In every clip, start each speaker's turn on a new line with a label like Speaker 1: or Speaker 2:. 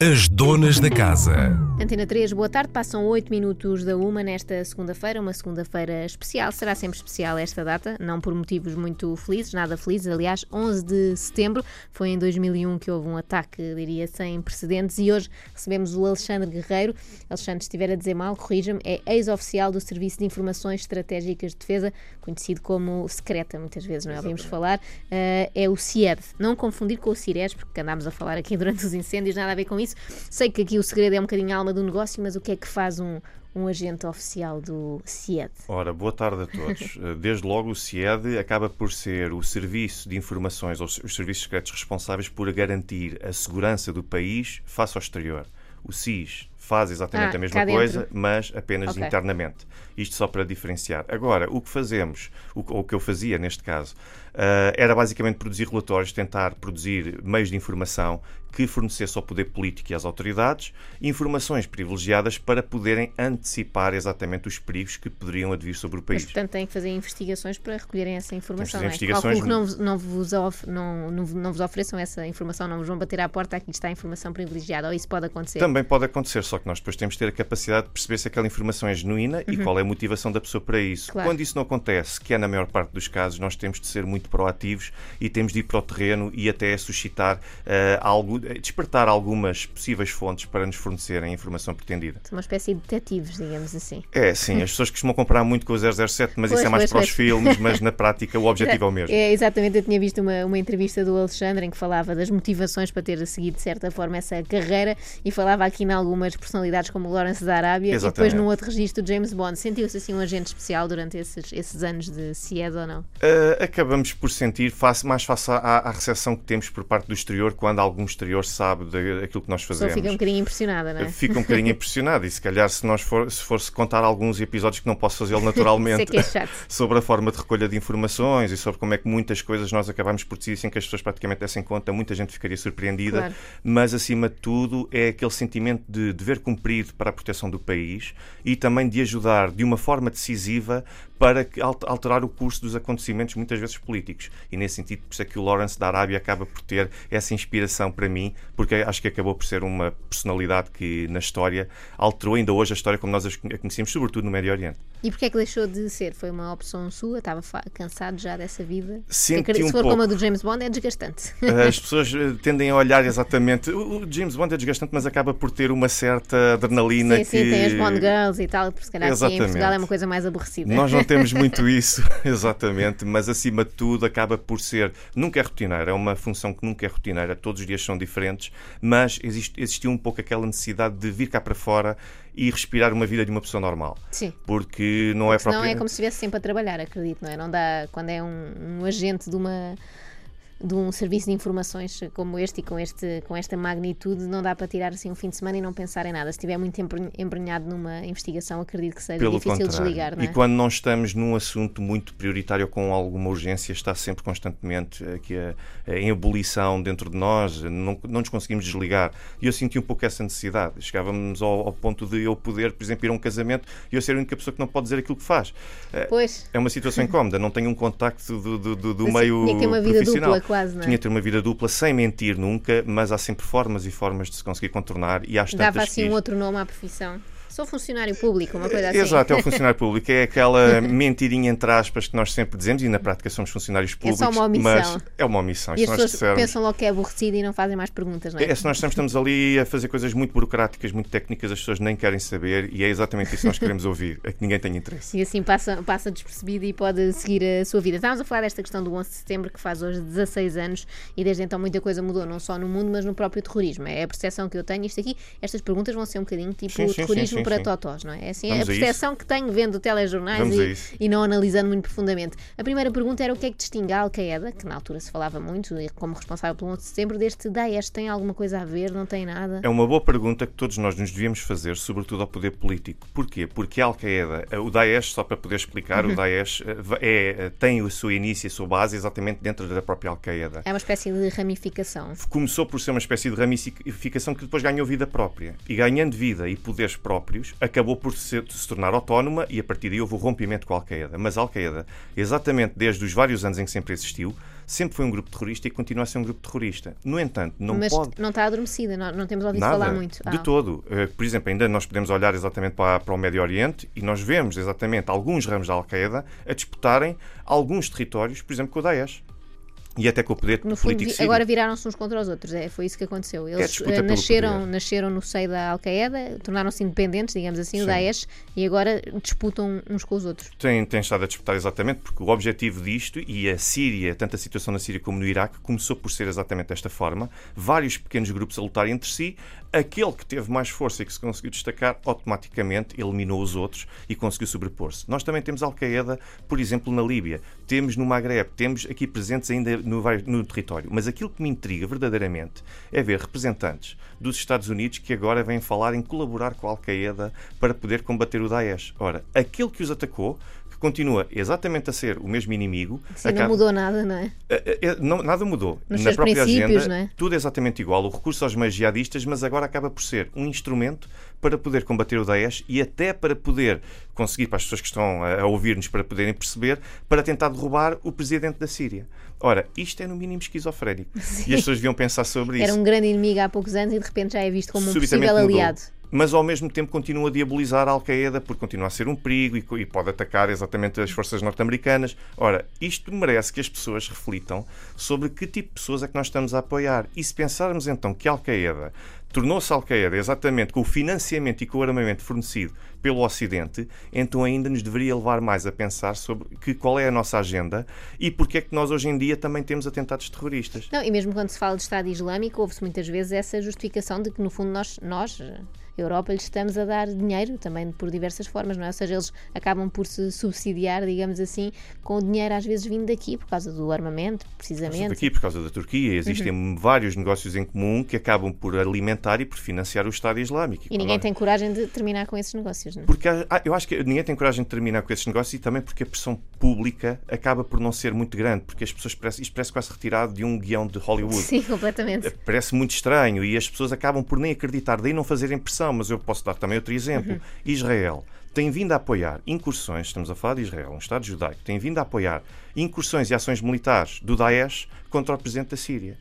Speaker 1: As donas da casa.
Speaker 2: Antena 3, boa tarde. Passam 8 minutos da uma nesta segunda-feira, uma segunda-feira especial. Será sempre especial esta data, não por motivos muito felizes, nada felizes. Aliás, 11 de setembro foi em 2001 que houve um ataque, diria, sem precedentes. E hoje recebemos o Alexandre Guerreiro. Alexandre, se estiver a dizer mal, corrija-me, é ex-oficial do Serviço de Informações Estratégicas de Defesa, conhecido como Secreta, muitas vezes, não é? Ouvimos falar. Uh, é o CIED. Não confundir com o CIRES, porque andámos a falar aqui durante os incêndios, nada a ver com isso isso. Sei que aqui o segredo é um bocadinho a alma do negócio, mas o que é que faz um, um agente oficial do CIED?
Speaker 3: Ora, boa tarde a todos. Eh, desde logo, o CIED acaba por ser o serviço de informações, ou os serviços secretos responsáveis por garantir a segurança do país face ao exterior. O SIS faz exatamente ah, a mesma coisa, mas apenas okay. internamente. Isto só para diferenciar. Agora, o que fazemos, o, ou o que eu fazia neste caso, era basicamente produzir relatórios, tentar produzir meios de informação que fornecesse ao poder político e às autoridades informações privilegiadas para poderem antecipar exatamente os perigos que poderiam advir sobre o país.
Speaker 2: Mas, portanto, têm que fazer investigações para recolherem essa informação. Não é? Investigações... que não, não, vos of, não, não, não vos ofereçam essa informação, não vos vão bater à porta, aqui está a informação privilegiada, ou isso pode acontecer?
Speaker 3: Também pode acontecer, só que nós depois temos de ter a capacidade de perceber se aquela informação é genuína uhum. e qual é a motivação da pessoa para isso. Claro. Quando isso não acontece, que é na maior parte dos casos, nós temos de ser muito proativos e temos de ir para o terreno e até suscitar uh, algo despertar algumas possíveis fontes para nos fornecerem a informação pretendida.
Speaker 2: São uma espécie de detetives, digamos assim.
Speaker 3: É, sim. As pessoas costumam comprar muito com o 007, mas pois, isso é mais pois, para pois. os filmes, mas na prática o objetivo é o mesmo.
Speaker 2: É, exatamente. Eu tinha visto uma, uma entrevista do Alexandre em que falava das motivações para ter seguido, de certa forma, essa carreira e falava aqui em algumas personalidades como o Lawrence da Arábia exatamente. e depois num outro registro James Bond. Sentiu-se assim um agente especial durante esses, esses anos de CIED ou não?
Speaker 3: Uh, acabamos por sentir, face, mais face à, à recepção que temos por parte do exterior, quando algum exterior sabe daquilo que nós fazemos.
Speaker 2: Só fica um bocadinho impressionada, não é?
Speaker 3: Fica um bocadinho impressionada e se calhar se nós for, se fosse contar alguns episódios que não posso fazê-lo naturalmente
Speaker 2: é
Speaker 3: é sobre a forma de recolha de informações e sobre como é que muitas coisas nós acabamos por decidir sem que as pessoas praticamente dessem conta, muita gente ficaria surpreendida, claro. mas acima de tudo é aquele sentimento de dever cumprido para a proteção do país e também de ajudar de uma forma decisiva para alterar o curso dos acontecimentos, muitas vezes políticos. E nesse sentido, por isso é que o Lawrence da Arábia acaba por ter essa inspiração para mim, porque acho que acabou por ser uma personalidade que na história alterou ainda hoje a história como nós a conhecemos, sobretudo no Médio Oriente.
Speaker 2: E porquê é que deixou de ser? Foi uma opção sua? Estava cansado já dessa vida?
Speaker 3: Senti
Speaker 2: se
Speaker 3: um
Speaker 2: for
Speaker 3: pouco.
Speaker 2: como a do James Bond, é desgastante.
Speaker 3: As pessoas eh, tendem a olhar exatamente. O James Bond é desgastante, mas acaba por ter uma certa adrenalina.
Speaker 2: Sim, que... sim, tem as Bond Girls e tal, por se calhar. Sim, em Portugal é uma coisa mais aborrecida.
Speaker 3: Nós não temos muito isso, exatamente, mas acima de tudo acaba por ser. Nunca é rotineira, é uma função que nunca é rotineira, todos os dias são diferentes, mas existe, existiu um pouco aquela necessidade de vir cá para fora e respirar uma vida de uma pessoa normal.
Speaker 2: Sim.
Speaker 3: Porque não é
Speaker 2: próprio. Não é como se estivesse sempre a trabalhar, acredito, não é? Não dá. Quando é um, um agente de uma de um serviço de informações como este e com, este, com esta magnitude, não dá para tirar assim um fim de semana e não pensar em nada. Se estiver muito embrenhado numa investigação, acredito que seja Pelo difícil contrário. desligar. Não é?
Speaker 3: E quando não estamos num assunto muito prioritário com alguma urgência, está sempre constantemente aqui a, a, em ebulição dentro de nós, não, não nos conseguimos desligar. E eu senti um pouco essa necessidade. Chegávamos ao, ao ponto de eu poder, por exemplo, ir a um casamento e eu ser a única pessoa que não pode dizer aquilo que faz.
Speaker 2: É, pois.
Speaker 3: É uma situação incómoda, não tenho um contacto do, do, do, do meio vida dupla
Speaker 2: quase, não é?
Speaker 3: Tinha de ter uma vida dupla sem mentir nunca, mas há sempre formas e formas de se conseguir contornar e há
Speaker 2: Dava assim um outro nome à profissão. Sou funcionário público, uma coisa assim.
Speaker 3: Exato, é o funcionário público. É aquela mentirinha entre aspas que nós sempre dizemos e na prática somos funcionários públicos. É só
Speaker 2: uma omissão.
Speaker 3: Mas é uma omissão.
Speaker 2: E as pessoas dissermos... pensam logo que é aborrecido e não fazem mais perguntas, não é?
Speaker 3: É, se nós estamos ali a fazer coisas muito burocráticas, muito técnicas, as pessoas nem querem saber e é exatamente isso que nós queremos ouvir, é que ninguém tem interesse.
Speaker 2: E assim passa, passa despercebido e pode seguir a sua vida. Estávamos a falar desta questão do 11 de setembro que faz hoje 16 anos e desde então muita coisa mudou, não só no mundo, mas no próprio terrorismo. É a percepção que eu tenho. Isto aqui, estas perguntas vão ser um bocadinho tipo sim, sim, terrorismo sim, para totós, não é? É assim Vamos a percepção a que tenho vendo telejornais e, e, não analisando muito profundamente. A primeira pergunta era o que é que distingue a Al-Qaeda, que na altura se falava muito, como responsável pelo 11 de setembro, deste Daesh. Tem alguma coisa a ver? Não tem nada?
Speaker 3: É uma boa pergunta que todos nós nos devíamos fazer, sobretudo ao poder político. Porquê? Porque a Al-Qaeda, eh, o Daesh, só para poder explicar, uhum. o Daesh eh, é, eh, tem o seu início, a sua base exatamente dentro da própria Al-Qaeda.
Speaker 2: É uma espécie de ramificação.
Speaker 3: Começou por ser uma espécie de ramificação que depois ganhou vida própria. E ganhando vida e poderes próprios, acabou por ser, se tornar autónoma e a partir daí houve o rompimento com a Al-Qaeda. Mas a Al-Qaeda, exatamente desde os vários anos em que sempre existiu, sempre foi um grupo terrorista e continua a ser um grupo terrorista. No entanto, não
Speaker 2: Mas
Speaker 3: pode.
Speaker 2: não está adormecida, não, não temos ouvido
Speaker 3: Nada,
Speaker 2: falar muito.
Speaker 3: de
Speaker 2: Ah.
Speaker 3: todo. Eh, Por exemplo, ainda nós podemos olhar exatamente para, para o Médio Oriente e nós vemos exatamente alguns ramos da Al-Qaeda a disputarem alguns territórios, por exemplo, com o Daesh. E até com o poder
Speaker 2: No fundo, agora viraram-se uns contra os outros. É, foi isso que aconteceu. Eles
Speaker 3: disputa
Speaker 2: eh,
Speaker 3: pelo
Speaker 2: nasceram, nasceram no seio da Al-Qaeda, tornaram-se independentes, digamos assim, o
Speaker 3: Sim.
Speaker 2: Daesh, e agora disputam uns com os outros.
Speaker 3: tem, tem estado a disputar exatamente, porque o objetivo disto, e a Síria, tanto a situação na Síria como no Iraque, começou por ser exatamente desta forma: vários pequenos grupos a lutarem entre si. Aquele que teve mais força e que se conseguiu destacar, automaticamente eliminou os outros e conseguiu sobrepor-se. Nós também temos Al-Qaeda, por exemplo, na Líbia, temos no Maghreb, temos aqui presentes ainda no, no território. Mas aquilo que me intriga verdadeiramente é ver representantes dos Estados Unidos que agora vêm falar em colaborar com a Al-Qaeda para poder combater o Daesh. Ora, aquele que os atacou, continua exatamente a ser o mesmo inimigo,
Speaker 2: Sim, não
Speaker 3: acaba-
Speaker 2: mudou nada, não é?
Speaker 3: não- nada mudou.
Speaker 2: Nos
Speaker 3: Na própria agenda,
Speaker 2: não é?
Speaker 3: tudo é exatamente igual. O recurso aos meios jihadistas, mas agora acaba por ser um instrumento para poder combater o Daesh e até para poder conseguir, para as pessoas que estão a, ouvir-nos para poderem perceber, para tentar derrubar o presidente da Síria. Ora, isto é no mínimo esquizofrénico. E as pessoas deviam pensar sobre
Speaker 2: Era
Speaker 3: isso.
Speaker 2: um grande inimigo há poucos anos e de repente já é visto como um possível
Speaker 3: mudou. Mas ao mesmo tempo continua a diabolizar a Al-Qaeda porque continua a ser um perigo e, e pode atacar exatamente as forças norte-americanas. Ora, isto merece que as pessoas reflitam sobre que tipo de pessoas é que nós estamos a apoiar. E se pensarmos então que a Al-Qaeda tornou-se Al-Qaeda exatamente com o financiamento e com o armamento fornecido pelo Ocidente, então ainda nos deveria levar mais a pensar sobre que, qual é a nossa agenda e porque é que nós hoje em dia também temos atentados terroristas.
Speaker 2: Não, e mesmo quando se fala de Estado Islâmico, ouve-se muitas vezes essa justificação de que, no fundo, nós, nós Europa, lhes estamos a dar dinheiro também por diversas formas, não é? Ou seja, eles acabam por se subsidiar, digamos assim, com o dinheiro às vezes vindo daqui, por causa do armamento, precisamente.
Speaker 3: Aqui, por causa da Turquia, existem
Speaker 2: Uhum.
Speaker 3: vários negócios em comum que acabam por alimentar e por financiar o Estado Islâmico.
Speaker 2: E ninguém tem coragem de terminar com esses negócios, não é?
Speaker 3: Porque ah, eu acho que ninguém tem coragem de terminar com esses negócios e também porque a pressão pública acaba por não ser muito grande, porque as pessoas parecem, isto parece quase retirado de um guião de Hollywood.
Speaker 2: Sim, completamente.
Speaker 3: Parece muito estranho e as pessoas acabam por nem acreditar, daí não fazerem pressão. Mas eu posso dar também outro exemplo.
Speaker 2: Uhum.
Speaker 3: Israel tem vindo a apoiar incursões, estamos a falar de Israel, um Estado judaico, tem vindo a apoiar incursões e ações militares do Daesh contra o presidente da Síria.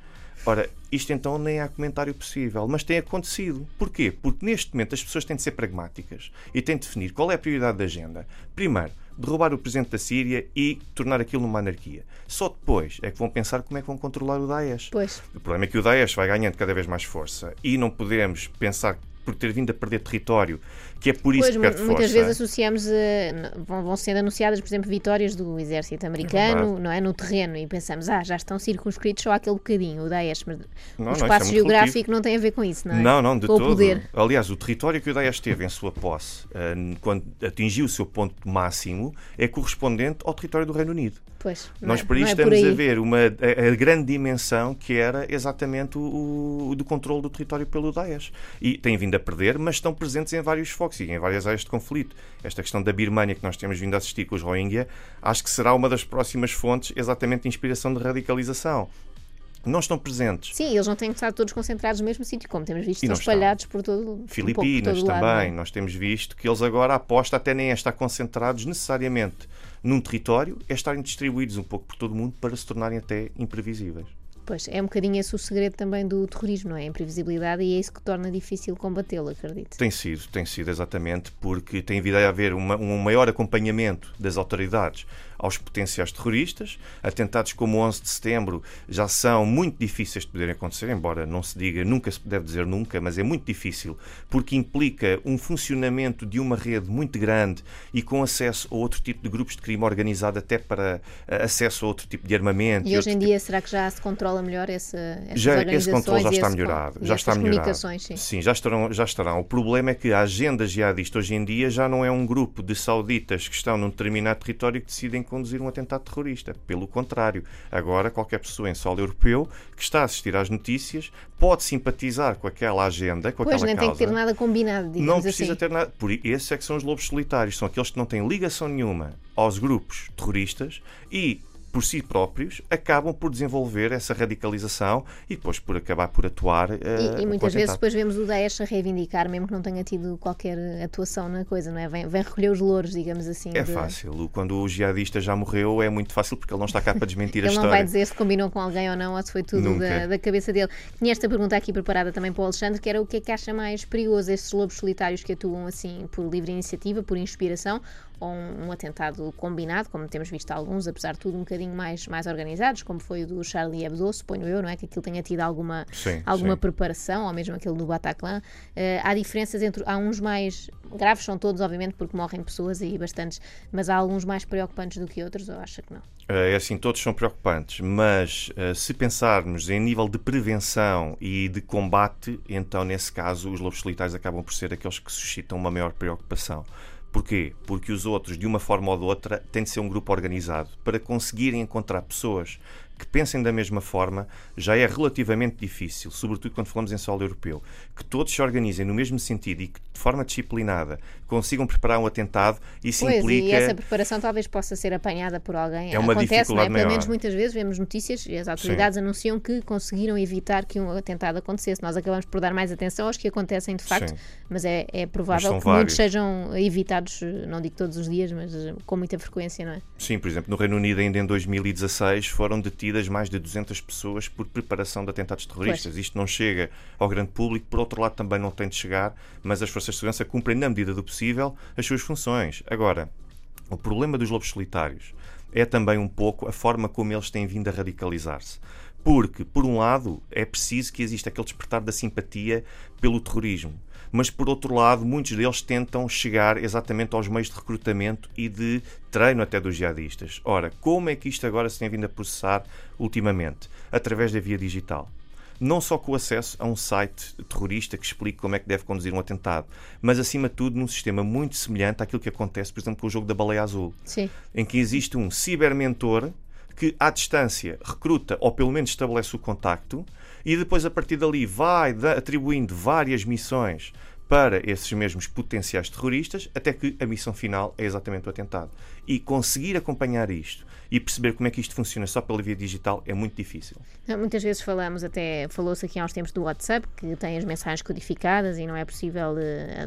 Speaker 3: Ora, isto então nem há comentário possível, mas tem acontecido. Porquê? Porque neste momento as pessoas têm de ser pragmáticas e têm de definir qual é a prioridade da agenda. Primeiro, derrubar o presidente da Síria e tornar aquilo numa anarquia. Só depois é que vão pensar como é que vão controlar o Daesh.
Speaker 2: Pois.
Speaker 3: O problema é que o Daesh vai ganhando cada vez mais força e não podemos pensar por ter vindo a perder território, que é por isso
Speaker 2: Pois,
Speaker 3: que perde
Speaker 2: muitas
Speaker 3: força.
Speaker 2: vezes associamos, eh, vão, vão sendo anunciadas, por exemplo, vitórias do exército americano,
Speaker 3: verdade.
Speaker 2: não é? No terreno, e pensamos, ah, já estão circunscritos só aquele bocadinho, o Daesh, mas
Speaker 3: não,
Speaker 2: o
Speaker 3: é
Speaker 2: espaço
Speaker 3: muito
Speaker 2: geográfico não tem a ver com isso, não é?
Speaker 3: Não, não, de
Speaker 2: com
Speaker 3: todo.
Speaker 2: o poder.
Speaker 3: Aliás, o território que o Daesh teve em sua posse, eh, quando atingiu o seu ponto máximo, é correspondente ao território do Reino Unido.
Speaker 2: Pois, não
Speaker 3: Nós
Speaker 2: é-
Speaker 3: por
Speaker 2: não
Speaker 3: isso
Speaker 2: é por
Speaker 3: estamos
Speaker 2: aí.
Speaker 3: a ver uma, a, a grande dimensão que era exatamente o, o do controle do território pelo Daesh. E têm vindo a perder, mas estão presentes em vários focos e em várias áreas de conflito. Esta questão da Birmânia que nós temos vindo a assistir com os Rohingya, acho que será uma das próximas fontes exatamente de inspiração de radicalização. Não estão presentes.
Speaker 2: Sim, eles não têm que estar todos concentrados no mesmo sítio, como temos visto, estão espalhados por todo, um pouco por
Speaker 3: Filipinas
Speaker 2: todo lado,
Speaker 3: também.
Speaker 2: é?
Speaker 3: Nós temos visto que eles agora a aposta até nem é estar concentrados necessariamente num território, é estarem distribuídos um pouco por todo o mundo para se tornarem até imprevisíveis.
Speaker 2: Pois, é um bocadinho esse o segredo também do terrorismo, não é? A imprevisibilidade e é isso que torna difícil combatê-lo, acredito.
Speaker 3: Tem sido, tem sido exatamente porque tem vindo a haver uma- um maior acompanhamento das autoridades aos potenciais terroristas. Atentados como o 11 de setembro já são muito difíceis de poderem acontecer, embora não se diga, nunca se deve dizer nunca, mas é muito difícil porque implica um funcionamento de uma rede muito grande e com acesso a outro tipo de grupos de crime organizado, até para eh, acesso a outro tipo de armamento.
Speaker 2: E hoje em
Speaker 3: tipo
Speaker 2: dia, será que já se controla melhor essa, essas
Speaker 3: já, esse controle já está melhorado. Já está melhorado.
Speaker 2: comunicações, sim.
Speaker 3: já estarão, já estarão. O problema é que a agenda jihadista hoje em dia já não é um grupo de sauditas que estão num determinado território que decidem conduzir um atentado terrorista. Pelo contrário, agora qualquer pessoa em solo europeu que está a assistir às notícias pode simpatizar com aquela agenda, com
Speaker 2: Pois,
Speaker 3: aquela
Speaker 2: nem tem que
Speaker 3: causa.
Speaker 2: ter nada combinado, digamos
Speaker 3: Não precisa
Speaker 2: assim.
Speaker 3: ter nada. Por esses é que são os lobos solitários. São aqueles que não têm ligação nenhuma aos grupos terroristas e por si próprios, acabam por desenvolver essa radicalização e depois por acabar por atuar. Uh,
Speaker 2: e, e muitas vezes depois vemos o Daesh a reivindicar, mesmo que não tenha tido qualquer atuação na coisa, não é? Vem, vem recolher os louros, digamos assim.
Speaker 3: É
Speaker 2: de...
Speaker 3: fácil. Quando o jihadista já morreu, é muito fácil porque ele não está cá para desmentir
Speaker 2: a
Speaker 3: história.
Speaker 2: Ele não vai dizer se combinou com alguém ou não, ou se foi tudo da, da, cabeça dele. Tinha esta pergunta aqui preparada também para o Alexandre, que era o que é que acha mais perigoso, esses lobos solitários que atuam assim por livre iniciativa, por inspiração, ou um, um, atentado combinado, como temos visto alguns, apesar de tudo um bocadinho mais, mais organizados, como foi o do Charlie Hebdo, suponho eu, não é? Que aquilo tenha tido alguma,
Speaker 3: sim,
Speaker 2: alguma
Speaker 3: sim.
Speaker 2: preparação, ou mesmo aquele do Bataclan. Uh, há diferenças entre. Há uns mais graves, são todos, obviamente, porque morrem pessoas aí bastantes, mas há alguns mais preocupantes do que outros, ou acha que não?
Speaker 3: É assim, todos são preocupantes, mas uh, se pensarmos em nível de prevenção e de combate, então nesse caso os lobos solitários acabam por ser aqueles que suscitam uma maior preocupação. Porquê? Porque os outros, de uma forma ou de outra, têm de ser um grupo organizado para conseguirem encontrar pessoas que pensem da mesma forma já é relativamente difícil, sobretudo quando falamos em solo europeu. Que todos se organizem no mesmo sentido e que de forma disciplinada consigam preparar um atentado, isso
Speaker 2: pois,
Speaker 3: implica.
Speaker 2: E essa preparação talvez possa ser apanhada por alguém.
Speaker 3: É uma
Speaker 2: Acontece,
Speaker 3: dificuldade
Speaker 2: não é? Pelo menos muitas vezes vemos notícias e as autoridades Sim. anunciam que conseguiram evitar que um atentado acontecesse. Nós acabamos por dar mais atenção aos que acontecem de facto,
Speaker 3: Sim.
Speaker 2: mas é, é provável
Speaker 3: mas
Speaker 2: que
Speaker 3: vários.
Speaker 2: muitos sejam evitados, não digo todos os dias, mas com muita frequência, não é?
Speaker 3: Sim, por exemplo, no Reino Unido, ainda em 2016, foram detidas mais de 200 pessoas por preparação de atentados terroristas.
Speaker 2: Pois.
Speaker 3: Isto não chega ao grande público, por outro lado, também não tem de chegar, mas as forças de segurança cumprem, na medida do possível, as suas funções. Agora, o problema dos lobos solitários é também um pouco a forma como eles têm vindo a radicalizar-se. Porque, por um lado, é preciso que exista aquele despertar da simpatia pelo terrorismo. Mas, por outro lado, muitos deles tentam chegar exatamente aos meios de recrutamento e de treino até dos jihadistas. Ora, como é que isto agora se tem vindo a processar ultimamente? Através da via digital não só com o acesso a um site terrorista que explique como é que deve conduzir um atentado, mas acima de tudo num sistema muito semelhante àquilo que acontece, por exemplo, com o jogo da baleia azul,
Speaker 2: Sim.
Speaker 3: em que existe um cibermentor que à distância recruta ou pelo menos estabelece o contacto e depois a partir dali vai atribuindo várias missões para esses mesmos potenciais terroristas, até que a missão final é exatamente o atentado. E conseguir acompanhar isto e perceber como é que isto funciona só pela via digital é muito difícil.
Speaker 2: Muitas vezes falamos, até falou-se aqui há uns tempos do WhatsApp, que tem as mensagens codificadas e não é possível,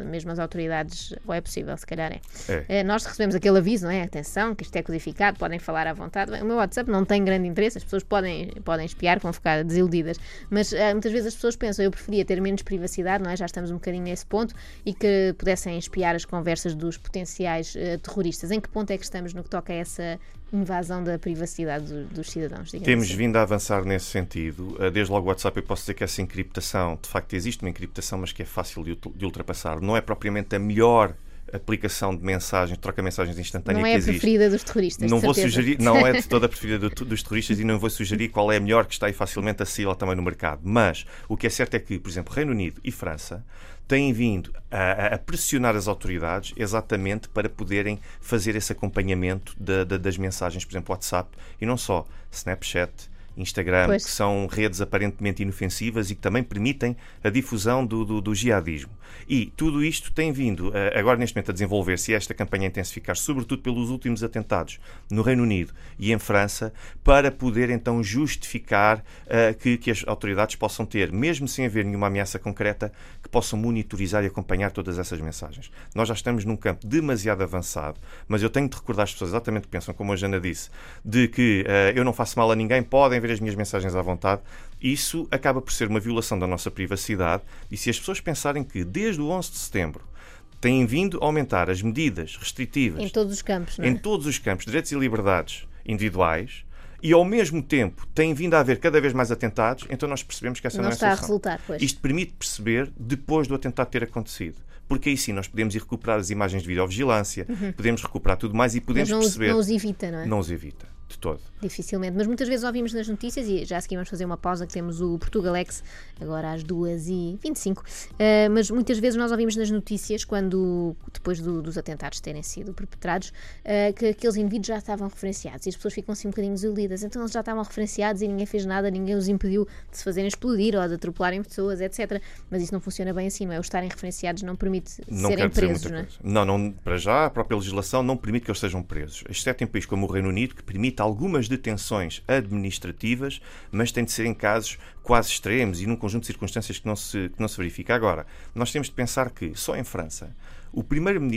Speaker 2: mesmo as autoridades, ou é possível, se calhar é.
Speaker 3: é.
Speaker 2: Nós recebemos aquele aviso, não é? Atenção, que isto é codificado, podem falar à vontade. O meu WhatsApp não tem grande interesse, as pessoas podem, podem espiar, vão ficar desiludidas, mas muitas vezes as pessoas pensam, eu preferia ter menos privacidade, não é? Já estamos um bocadinho nesse ponto, e que pudessem espiar as conversas dos potenciais uh, terroristas. Em que ponto é que estamos no que toca a essa invasão da privacidade do, dos cidadãos?
Speaker 3: Temos
Speaker 2: assim?
Speaker 3: vindo a avançar nesse sentido. Uh, desde logo o WhatsApp eu posso dizer que essa encriptação, de facto existe uma encriptação, mas que é fácil de, de ultrapassar. Não é propriamente a melhor aplicação de mensagens, troca mensagens instantânea
Speaker 2: não
Speaker 3: que
Speaker 2: é a
Speaker 3: existe.
Speaker 2: preferida dos terroristas.
Speaker 3: Não
Speaker 2: de
Speaker 3: vou
Speaker 2: certeza.
Speaker 3: sugerir, não é de toda a preferida do, dos terroristas e não vou sugerir qual é a melhor que está aí facilmente acessível também no mercado. Mas o que é certo é que, por exemplo, Reino Unido e França têm vindo a, a pressionar as autoridades exatamente para poderem fazer esse acompanhamento de, de, das mensagens, por exemplo, WhatsApp e não só, Snapchat. Instagram,
Speaker 2: Pois.
Speaker 3: que são redes aparentemente inofensivas e que também permitem a difusão do, do, do jihadismo. E tudo isto tem vindo eh, agora neste momento a desenvolver-se e esta campanha a intensificar, sobretudo pelos últimos atentados no Reino Unido e em França, para poder então justificar eh, que, que as autoridades possam ter, mesmo sem haver nenhuma ameaça concreta, que possam monitorizar e acompanhar todas essas mensagens. Nós já estamos num campo demasiado avançado, mas eu tenho de recordar as pessoas exatamente o que pensam, como a Jana disse, de que eh, eu não faço mal a ninguém, podem ver as minhas mensagens à vontade. Isso acaba por ser uma violação da nossa privacidade e se as pessoas pensarem que desde o 11 de setembro têm vindo a aumentar as medidas restritivas
Speaker 2: Em todos os campos, é?
Speaker 3: em todos os campos, direitos e liberdades individuais, e ao mesmo tempo tem vindo a haver cada vez mais atentados, então nós percebemos que essa não,
Speaker 2: Não
Speaker 3: é a
Speaker 2: está a
Speaker 3: solução.
Speaker 2: resultar, pois.
Speaker 3: Isto permite perceber depois do atentado ter acontecido. Porque aí sim nós podemos ir recuperar as imagens de videovigilância, podemos recuperar tudo mais e
Speaker 2: Uhum. Mas
Speaker 3: podemos
Speaker 2: não,
Speaker 3: perceber.
Speaker 2: não os evita, não é?
Speaker 3: Não os evita, de todo.
Speaker 2: Dificilmente, mas muitas vezes ouvimos nas notícias e já a seguir vamos fazer uma pausa que temos o Portugalex agora às 2h25 uh, mas muitas vezes nós ouvimos nas notícias quando, depois do- dos atentados terem sido perpetrados uh, que aqueles indivíduos já estavam referenciados e as pessoas ficam assim um bocadinho desiludidas então eles já estavam referenciados e ninguém fez nada, ninguém os impediu de se fazerem explodir ou de atropelarem pessoas, etc mas isso não funciona bem assim, não é? Os estarem referenciados não permite
Speaker 3: Não
Speaker 2: serem presos, não é?
Speaker 3: Não, não, para já, a própria legislação não permite que eles sejam presos, exceto em países como o Reino Unido, que permite algumas detenções administrativas, mas tem de ser em casos quase extremos e num conjunto de circunstâncias que não se, que não se verifica. Agora, nós temos de pensar que só em França o,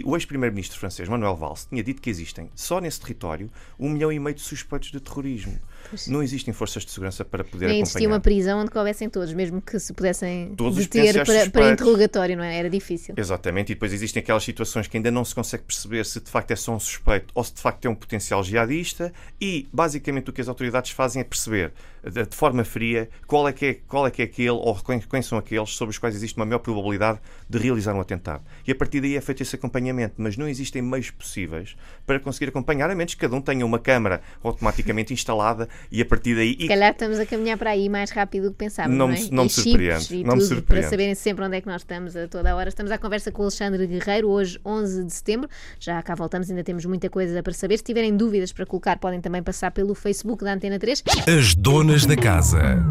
Speaker 3: o ex-primeiro-ministro francês, Manuel Valls, tinha dito que existem, só nesse território, um milhão e meio de suspeitos de terrorismo. Pois. Não existem forças de segurança para poder Nem
Speaker 2: existia uma prisão onde coubessem todos, mesmo que se pudessem todos deter para, para, interrogatório, não é? Era difícil.
Speaker 3: Exatamente, e depois existem aquelas situações que ainda não se consegue perceber se de facto é só um suspeito ou se de facto é um potencial jihadista e basicamente o que as autoridades fazem é perceber de forma fria qual é que é, qual é, que é aquele ou quem são aqueles sobre os quais existe uma maior probabilidade de realizar um atentado. E a partir daí é feito esse acompanhamento, mas não existem meios possíveis para conseguir acompanhar, a menos que cada um tenha uma câmara automaticamente instalada e a partir daí.
Speaker 2: Se calhar estamos a caminhar para aí mais rápido do que pensávamos.
Speaker 3: Não,
Speaker 2: não,
Speaker 3: é? não me surpreende. Não me surpreende.
Speaker 2: Para saberem sempre onde é que nós estamos a toda a hora. Estamos à conversa com o Alexandre Guerreiro, hoje, 11 de setembro. Já cá voltamos, ainda temos muita coisa para saber. Se tiverem dúvidas para colocar, podem também passar pelo Facebook da Antena 3.
Speaker 1: As donas da casa.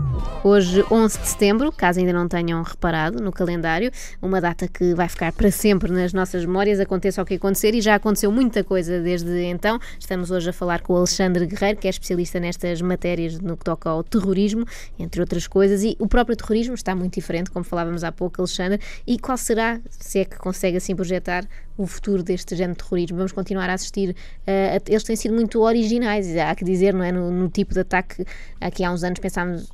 Speaker 2: Hoje, 11 de setembro, caso ainda não tenham reparado no calendário, uma data que vai ficar para sempre nas nossas memórias, aconteça o que acontecer, e já aconteceu muita coisa desde então. Estamos hoje a falar com o Alexandre Guerreiro, que é especialista nestas matérias no que toca ao terrorismo, entre outras coisas, e o próprio terrorismo está muito diferente, como falávamos há pouco, Alexandre, e qual será, se é que consegue assim projetar, o futuro deste género de terrorismo? Vamos continuar a assistir, uh, a, eles têm sido muito originais, há que dizer, não é, no, no tipo de ataque, aqui há uns anos pensámos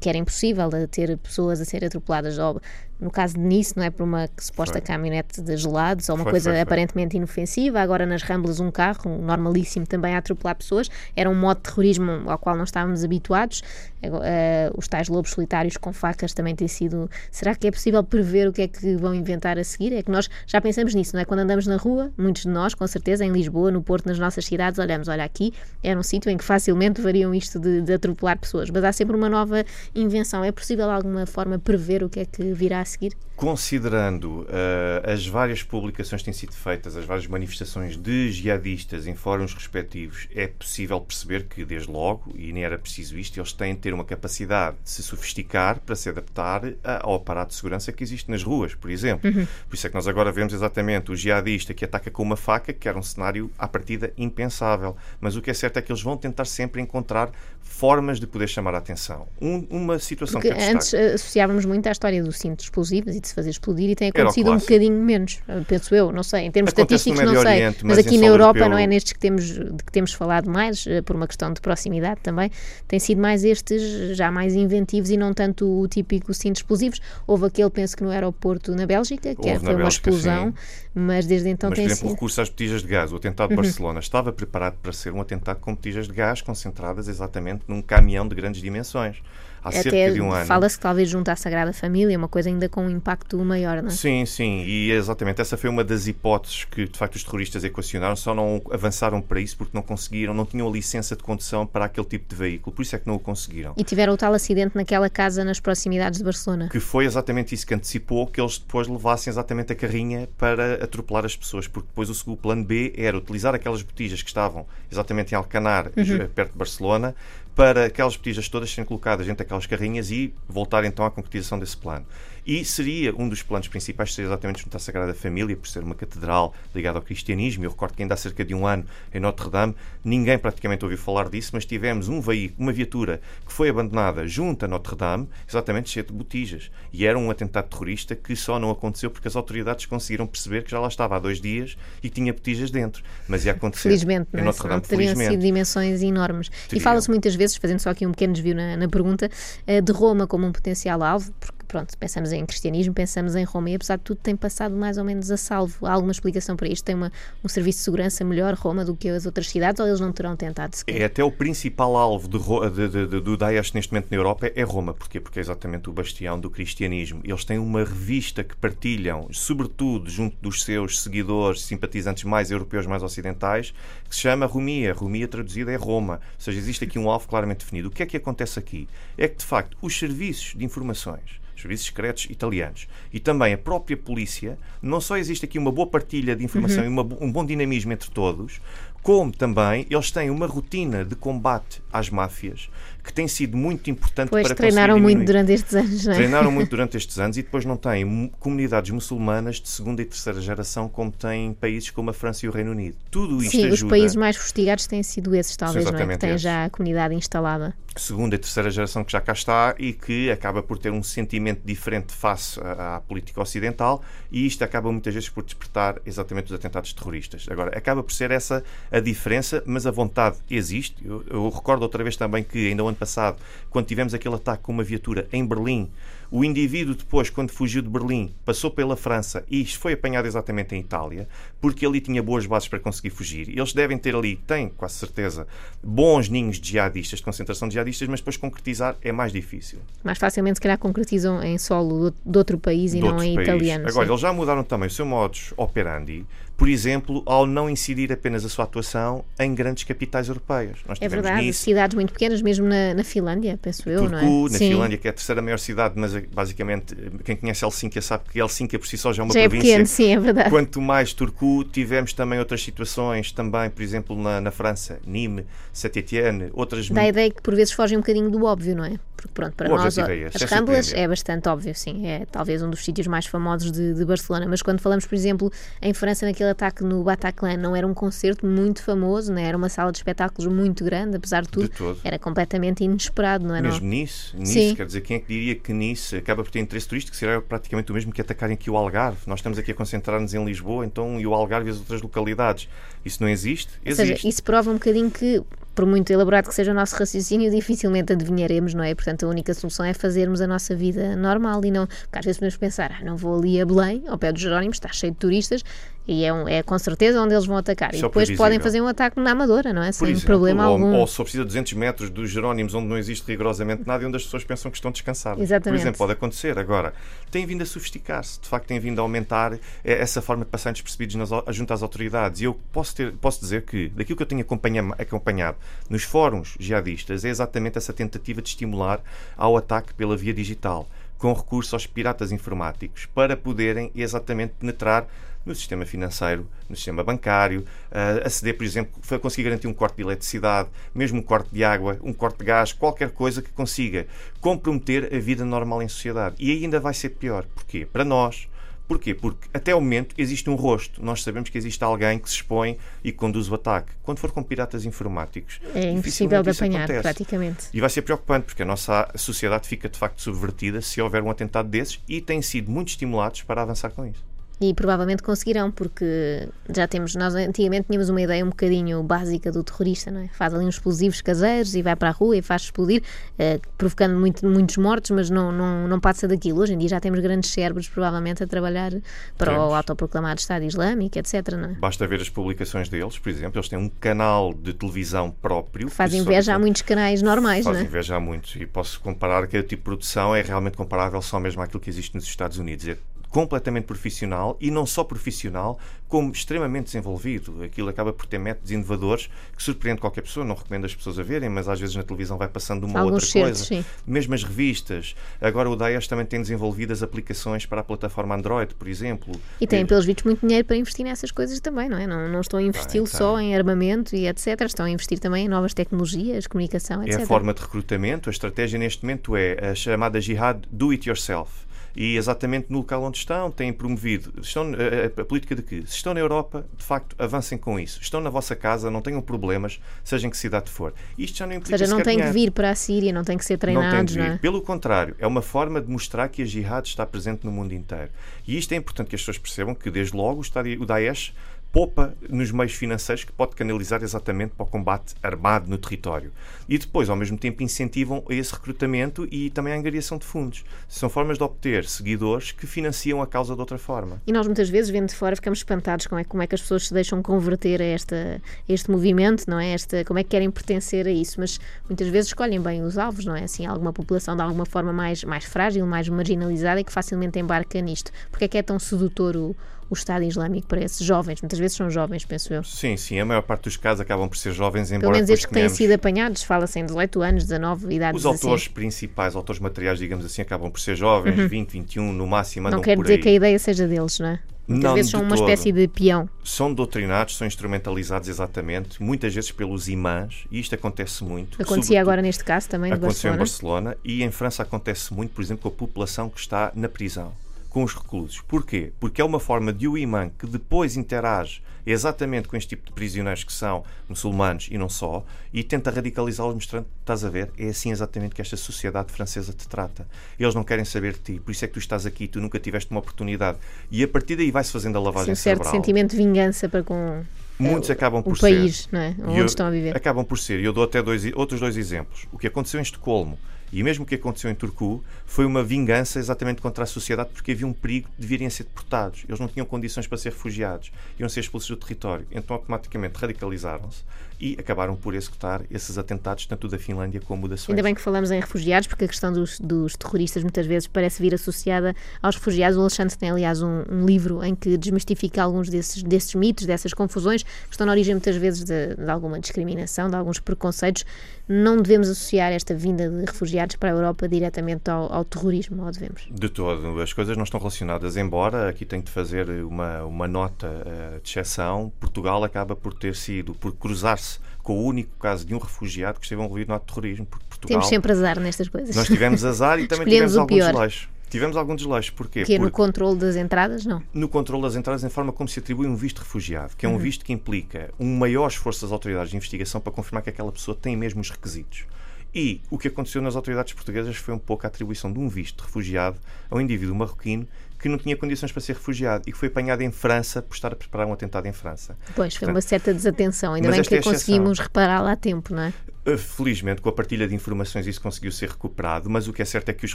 Speaker 2: que era impossível ter pessoas a ser atropeladas ou no caso de Nice, não é por uma suposta foi. caminhonete de gelados ou uma foi, coisa foi, aparentemente inofensiva. Agora nas Ramblas, um carro, normalíssimo, também a atropelar pessoas. Era um modo de terrorismo ao qual não estávamos habituados. Uh, os tais lobos solitários com facas também têm sido. Será que é possível prever o que é que vão inventar a seguir? É que nós já pensamos nisso, não é? Quando andamos na rua, muitos de nós, com certeza, em Lisboa, no Porto, nas nossas cidades, olhamos, olha aqui, era um sítio em que facilmente variam isto de, de atropelar pessoas. Mas há sempre uma nova invenção. É possível de alguma forma prever o que é que virá a seguir?
Speaker 3: Considerando uh, as várias publicações que têm sido feitas, as várias manifestações de jihadistas em fóruns respectivos, é possível perceber que, desde logo, e nem era preciso isto, eles têm de ter uma capacidade de se sofisticar para se adaptar ao aparato de segurança que existe nas ruas, por exemplo. Uhum. Por isso é que nós agora vemos exatamente o jihadista que ataca com uma faca, que era um cenário, à partida, impensável. Mas o que é certo é que eles vão tentar sempre encontrar formas de poder chamar a atenção. Um, uma situação
Speaker 2: Porque
Speaker 3: que
Speaker 2: antes associávamos muito à história do cinto explosivos e de se fazer explodir e tem acontecido um bocadinho menos, penso eu, não sei, em termos Acontece estatísticos não sei, mas, mas aqui na Europa europeu... não é nestes que temos, de que temos falado mais, eh, por uma questão de proximidade também, tem sido mais estes já mais inventivos e não tanto o típico cinto explosivos. Houve aquele, penso que no aeroporto na Bélgica, que foi uma explosão, sim. mas desde então
Speaker 3: mas,
Speaker 2: tem
Speaker 3: por exemplo,
Speaker 2: sido...
Speaker 3: o recurso às botijas de gás, o atentado de uhum. Barcelona, estava preparado para ser um atentado com botijas de gás concentradas exatamente num caminhão de grandes dimensões há Até cerca de um ano.
Speaker 2: Fala-se talvez junto à Sagrada Família, uma coisa ainda com um impacto maior, não é?
Speaker 3: Sim, sim, e exatamente essa foi uma das hipóteses que de facto os terroristas equacionaram, só não avançaram para isso porque não conseguiram, não tinham a licença de condução para aquele tipo de veículo, por isso é que não o conseguiram.
Speaker 2: E tiveram o tal acidente naquela casa nas proximidades de Barcelona.
Speaker 3: Que foi exatamente isso que antecipou que eles depois levassem exatamente a carrinha para atropelar as pessoas, porque depois o segundo plano B era utilizar aquelas botijas que estavam exatamente em Alcanar, uhum. perto de Barcelona, para aquelas botijas todas serem colocadas dentro daquelas carrinhas e voltar então à concretização desse plano. E seria um dos planos principais, seria exatamente junto à Sagrada Família, por ser uma catedral ligada ao cristianismo. Eu recordo que ainda há cerca de um ano, em Notre-Dame, ninguém praticamente ouviu falar disso, mas tivemos um veículo, uma viatura que foi abandonada junto a Notre-Dame, exatamente cheia de botijas. E era um atentado terrorista que só não aconteceu porque as autoridades conseguiram perceber que já lá estava há dois dias e tinha botijas dentro. Mas ia acontecer.
Speaker 2: Felizmente, não é? Notre-Dame, teriam sido dimensões enormes. Teriam. E fala-se muitas vezes, fazendo só aqui um pequeno desvio na, na pergunta, eh, de Roma como um potencial alvo, porque pronto, pensamos em cristianismo, pensamos em Roma e apesar de tudo tem passado mais ou menos a salvo. Há alguma explicação para isto? Tem uma, um serviço de segurança melhor Roma do que as outras cidades ou eles não terão tentado sequer?
Speaker 3: É até o principal alvo de, de, de, do Daesh neste momento na Europa é Roma. Porquê? Porque é exatamente o bastião do cristianismo. Eles têm uma revista que partilham, sobretudo junto dos seus seguidores, simpatizantes mais europeus, mais ocidentais, que se chama Rumia. Rumia traduzida é Roma. Ou seja, existe aqui um alvo claramente definido. O que é que acontece aqui? É que, de facto, os serviços de informações serviços secretos italianos e também a própria polícia, não só existe aqui uma boa partilha de informação uhum. e uma, um bom dinamismo entre todos, como também eles têm uma rotina de combate às máfias que tem sido muito importante
Speaker 2: pois
Speaker 3: para
Speaker 2: treinaram muito durante estes anos, não é?
Speaker 3: Treinaram muito durante estes anos e depois não têm comunidades muçulmanas de segunda e terceira geração como têm países como a França e o Reino Unido. Tudo isto
Speaker 2: Sim,
Speaker 3: ajuda.
Speaker 2: os países mais fustigados têm sido esses, talvez, não é? Que têm
Speaker 3: esses.
Speaker 2: já a comunidade instalada.
Speaker 3: Segunda e terceira geração que já cá está e que acaba por ter um sentimento diferente face à, à política ocidental e isto acaba muitas vezes por despertar exatamente os atentados terroristas. Agora, acaba por ser essa a diferença, mas a vontade existe. Eu, eu recordo outra vez também que ainda ano passado, quando tivemos aquele ataque com uma viatura em Berlim, o indivíduo depois, quando fugiu de Berlim, passou pela França e foi apanhado exatamente em Itália, porque ali tinha boas bases para conseguir fugir. Eles devem ter ali, têm quase certeza, bons ninhos de jihadistas, de concentração de jihadistas, mas depois concretizar é mais difícil.
Speaker 2: Mais facilmente, se calhar, concretizam em solo de outro país e
Speaker 3: de
Speaker 2: não em
Speaker 3: país.
Speaker 2: italiano.
Speaker 3: Agora,
Speaker 2: sim.
Speaker 3: eles já mudaram também o seu modus operandi, por exemplo, ao não incidir apenas a sua atuação em grandes capitais europeias. Nós
Speaker 2: É verdade,
Speaker 3: Nice,
Speaker 2: cidades muito pequenas, mesmo na, na Finlândia, penso eu,
Speaker 3: Turku,
Speaker 2: não é?
Speaker 3: na
Speaker 2: Sim.
Speaker 3: Finlândia, que é a terceira maior cidade, mas basicamente quem conhece Helsinki sabe que Helsinki por si só já é uma
Speaker 2: Já é
Speaker 3: província.
Speaker 2: pequeno, sim, é verdade.
Speaker 3: Quanto mais Turku, tivemos também outras situações, também, por exemplo, na, na França, Nîmes, Saint-Étienne, outras
Speaker 2: Dá a ideia que por vezes fogem um bocadinho do óbvio, não é? Porque pronto, para
Speaker 3: O
Speaker 2: nós
Speaker 3: é
Speaker 2: as
Speaker 3: é
Speaker 2: Ramblas
Speaker 3: surpreender.
Speaker 2: é bastante óbvio, sim. É talvez um dos sítios mais famosos de, de Barcelona. Mas quando falamos, por exemplo, em França, naquele ataque no Bataclan, não era um concerto muito famoso, não é? era uma sala de espetáculos muito grande, apesar de tudo.
Speaker 3: De.
Speaker 2: Era completamente inesperado, não é?
Speaker 3: Mesmo
Speaker 2: Não?
Speaker 3: Nice, Nice
Speaker 2: Sim.
Speaker 3: quer dizer, quem é que diria que Nice acaba por ter interesse turístico? Será praticamente o mesmo que atacarem aqui o Algarve. Nós estamos aqui a concentrar-nos em Lisboa, então, e o Algarve e as outras localidades. Isso não existe?
Speaker 2: Ou seja,
Speaker 3: Existe.
Speaker 2: isso prova um bocadinho que, por muito elaborado que seja o nosso raciocínio, dificilmente adivinharemos, não é? Portanto, a única solução é fazermos a nossa vida normal e não. Porque às vezes podemos pensar, ah, não vou ali a Belém, ao pé dos Jerónimos, está cheio de turistas e é, um- é com certeza onde eles vão atacar.
Speaker 3: Isso
Speaker 2: e
Speaker 3: é
Speaker 2: depois
Speaker 3: previsível.
Speaker 2: podem fazer um ataque na Amadora, não é? Sem
Speaker 3: exemplo,
Speaker 2: problema
Speaker 3: ou,
Speaker 2: algum.
Speaker 3: ou se for preciso a 200 metros dos Jerónimos, onde não existe rigorosamente nada e onde as pessoas pensam que estão descansadas.
Speaker 2: Exatamente.
Speaker 3: Por exemplo, pode acontecer. Agora, tem vindo a sofisticar-se, de facto, tem vindo a aumentar eh, essa forma de passar despercebidos nas, junto às autoridades. E eu posso, ter, posso dizer que, daquilo que eu tenho acompanha- acompanhado nos fóruns jihadistas, é exatamente essa tentativa de estimular ao ataque pela via digital, com recurso aos piratas informáticos, para poderem exatamente penetrar no sistema financeiro, no sistema bancário, uh, aceder, por exemplo, foi conseguir garantir um corte de eletricidade, mesmo um corte de água, um corte de gás, qualquer coisa que consiga comprometer a vida normal em sociedade. E ainda vai ser pior. Porquê? Para nós. Porquê? Porque até ao momento existe um rosto. Nós sabemos que existe alguém que se expõe e conduz o ataque. Quando for com piratas informáticos,
Speaker 2: É impossível de apanhar,
Speaker 3: acontece.
Speaker 2: praticamente.
Speaker 3: E vai ser preocupante, porque a nossa sociedade fica de facto subvertida se houver um atentado desses e têm sido muito estimulados para avançar com isso.
Speaker 2: E provavelmente conseguirão, porque já temos, nós antigamente tínhamos uma ideia um bocadinho básica do terrorista, não é? Faz ali uns explosivos caseiros e vai para a rua e faz explodir, eh, provocando muito- muitos mortos, mas não, não, não passa daquilo. Hoje em dia já temos grandes cérebros, provavelmente, a trabalhar para o
Speaker 3: Temos.
Speaker 2: autoproclamado Estado Islâmico, etc. Não é?
Speaker 3: Basta ver as publicações deles, por exemplo, eles têm um canal de televisão próprio.
Speaker 2: Faz
Speaker 3: que só-
Speaker 2: inveja a muitos canais normais, não
Speaker 3: Faz
Speaker 2: é?
Speaker 3: inveja a muitos. E posso comparar que o tipo de produção é realmente comparável só mesmo àquilo que existe nos Estados Unidos. É completamente profissional e não só profissional, como extremamente desenvolvido. Aquilo acaba por ter métodos inovadores que surpreende qualquer pessoa. Não recomendo as pessoas a verem, mas às vezes na televisão vai passando uma
Speaker 2: Alguns
Speaker 3: outra
Speaker 2: certos,
Speaker 3: coisa.
Speaker 2: sim.
Speaker 3: Mesmo as revistas. Agora o Daesh também tem desenvolvido as aplicações para a plataforma Android, por exemplo.
Speaker 2: E têm,
Speaker 3: Eh,
Speaker 2: pelos vistos, muito dinheiro para investir nessas coisas também, não é? Não, não estão a investir só em armamento e etc. Estão a investir também em novas tecnologias, comunicação,
Speaker 3: É
Speaker 2: etc.
Speaker 3: a forma de recrutamento. A estratégia neste momento é a chamada jihad do it yourself. E exatamente no local onde estão, têm promovido. Estão, a, a- a política de que, se estão na Europa, de facto, avancem com isso. Estão na vossa casa, não tenham problemas, seja em que cidade for. Isto já não
Speaker 2: Ou
Speaker 3: implica
Speaker 2: seja, não têm que vir para a Síria, não têm que ser
Speaker 3: Não tem
Speaker 2: treinados,
Speaker 3: de vir.
Speaker 2: é?
Speaker 3: Pelo contrário, é uma forma de mostrar que a jihad está presente no mundo inteiro. E isto é importante que as pessoas percebam que, desde logo, o Daesh poupa nos meios financeiros que pode canalizar exatamente para o combate armado no território. E depois, ao mesmo tempo, incentivam esse recrutamento e também a angariação de fundos. São formas de obter seguidores que financiam a causa de outra forma.
Speaker 2: E nós muitas vezes, vendo de fora, ficamos espantados com é, como é que as pessoas se deixam converter a, esta, a este movimento, não é? Esta, como é que querem pertencer a isso, mas muitas vezes escolhem bem os alvos, não é? Assim, alguma população de alguma forma mais, mais frágil, mais marginalizada e que facilmente embarca nisto. Porque é que é tão sedutor o, o Estado Islâmico para esses jovens? Muitas vezes são jovens, penso eu.
Speaker 3: Sim, sim, a maior parte dos casos acabam por ser jovens, embora
Speaker 2: Pelo menos estes que têm sido apanhados, fala-se em 18 anos, 19, idades
Speaker 3: Os autores
Speaker 2: assim.
Speaker 3: principais, autores materiais, digamos assim, acabam por ser jovens, 20, 21, no máximo, andam
Speaker 2: Não quer dizer
Speaker 3: aí.
Speaker 2: que a ideia seja deles, não é? Muitas
Speaker 3: Não,
Speaker 2: vezes são uma
Speaker 3: todo.
Speaker 2: espécie de peão.
Speaker 3: São doutrinados, são instrumentalizados exatamente, muitas vezes pelos imãs, e isto acontece muito.
Speaker 2: Acontecia agora neste caso também de
Speaker 3: Aconteceu
Speaker 2: Barcelona.
Speaker 3: em Barcelona e em França acontece muito, por exemplo, com a população que está na prisão, com os reclusos. Porquê? Porque é uma forma de o imã que depois interage exatamente com este tipo de prisioneiros que são muçulmanos e não só, e tenta radicalizá-los mostrando, estás a ver, é assim exatamente que esta sociedade francesa te trata. Eles não querem saber de ti, por isso é que tu estás aqui, tu nunca tiveste uma oportunidade. E a partir daí vai-se fazendo a lavagem
Speaker 2: um certo
Speaker 3: cerebral.
Speaker 2: sentimento de vingança para com
Speaker 3: Muitos
Speaker 2: eh,
Speaker 3: acabam por
Speaker 2: o país,
Speaker 3: ser.
Speaker 2: não é? Onde
Speaker 3: eu-
Speaker 2: estão a viver.
Speaker 3: Acabam por ser. E eu dou até dois, outros dois exemplos. O que aconteceu em Estocolmo e mesmo o que aconteceu em Turku foi uma vingança exatamente contra a sociedade porque havia um perigo de virem a ser deportados. Eles não tinham condições para ser refugiados, iam ser expulsos do território. Então automaticamente radicalizaram-se e acabaram por executar esses atentados tanto da Finlândia como da Suécia.
Speaker 2: Ainda bem que falamos em refugiados, porque a questão dos, dos terroristas muitas vezes parece vir associada aos refugiados. O Alexandre tem, aliás, um, um livro em que desmistifica alguns desses, desses mitos, dessas confusões, que estão na origem muitas vezes de, de alguma discriminação, de alguns preconceitos. Não devemos associar esta vinda de refugiados para a Europa diretamente ao, ao terrorismo, ou devemos?
Speaker 3: De todo, as coisas não estão relacionadas, embora aqui tenho de fazer uma, uma nota eh, de exceção. Portugal acaba por ter sido, por cruzar-se com o único caso de um refugiado que esteve envolvido no ato de terrorismo, porque Portugal.
Speaker 2: Temos sempre azar nestas coisas.
Speaker 3: Nós tivemos azar e também tivemos
Speaker 2: o
Speaker 3: algum
Speaker 2: pior.
Speaker 3: desleixo. Tivemos algum desleixo. Porquê?
Speaker 2: Que é no
Speaker 3: Porque
Speaker 2: controle das entradas, não.
Speaker 3: no controle das entradas, em forma como se atribui um visto de refugiado, que é um
Speaker 2: Uhum.
Speaker 3: visto que implica um maior esforço das autoridades de investigação para confirmar que aquela pessoa tem mesmo os requisitos. E o que aconteceu nas autoridades portuguesas foi um pouco a atribuição de um visto de refugiado a um indivíduo marroquino que não tinha condições para ser refugiado e que foi apanhado em França por estar a preparar um atentado em França.
Speaker 2: Pois, foi uma certa desatenção. Ainda bem que
Speaker 3: é
Speaker 2: conseguimos repará-la a tempo, não é?
Speaker 3: Uh, Felizmente, com a partilha de informações, isso conseguiu ser recuperado, mas o que é certo é que os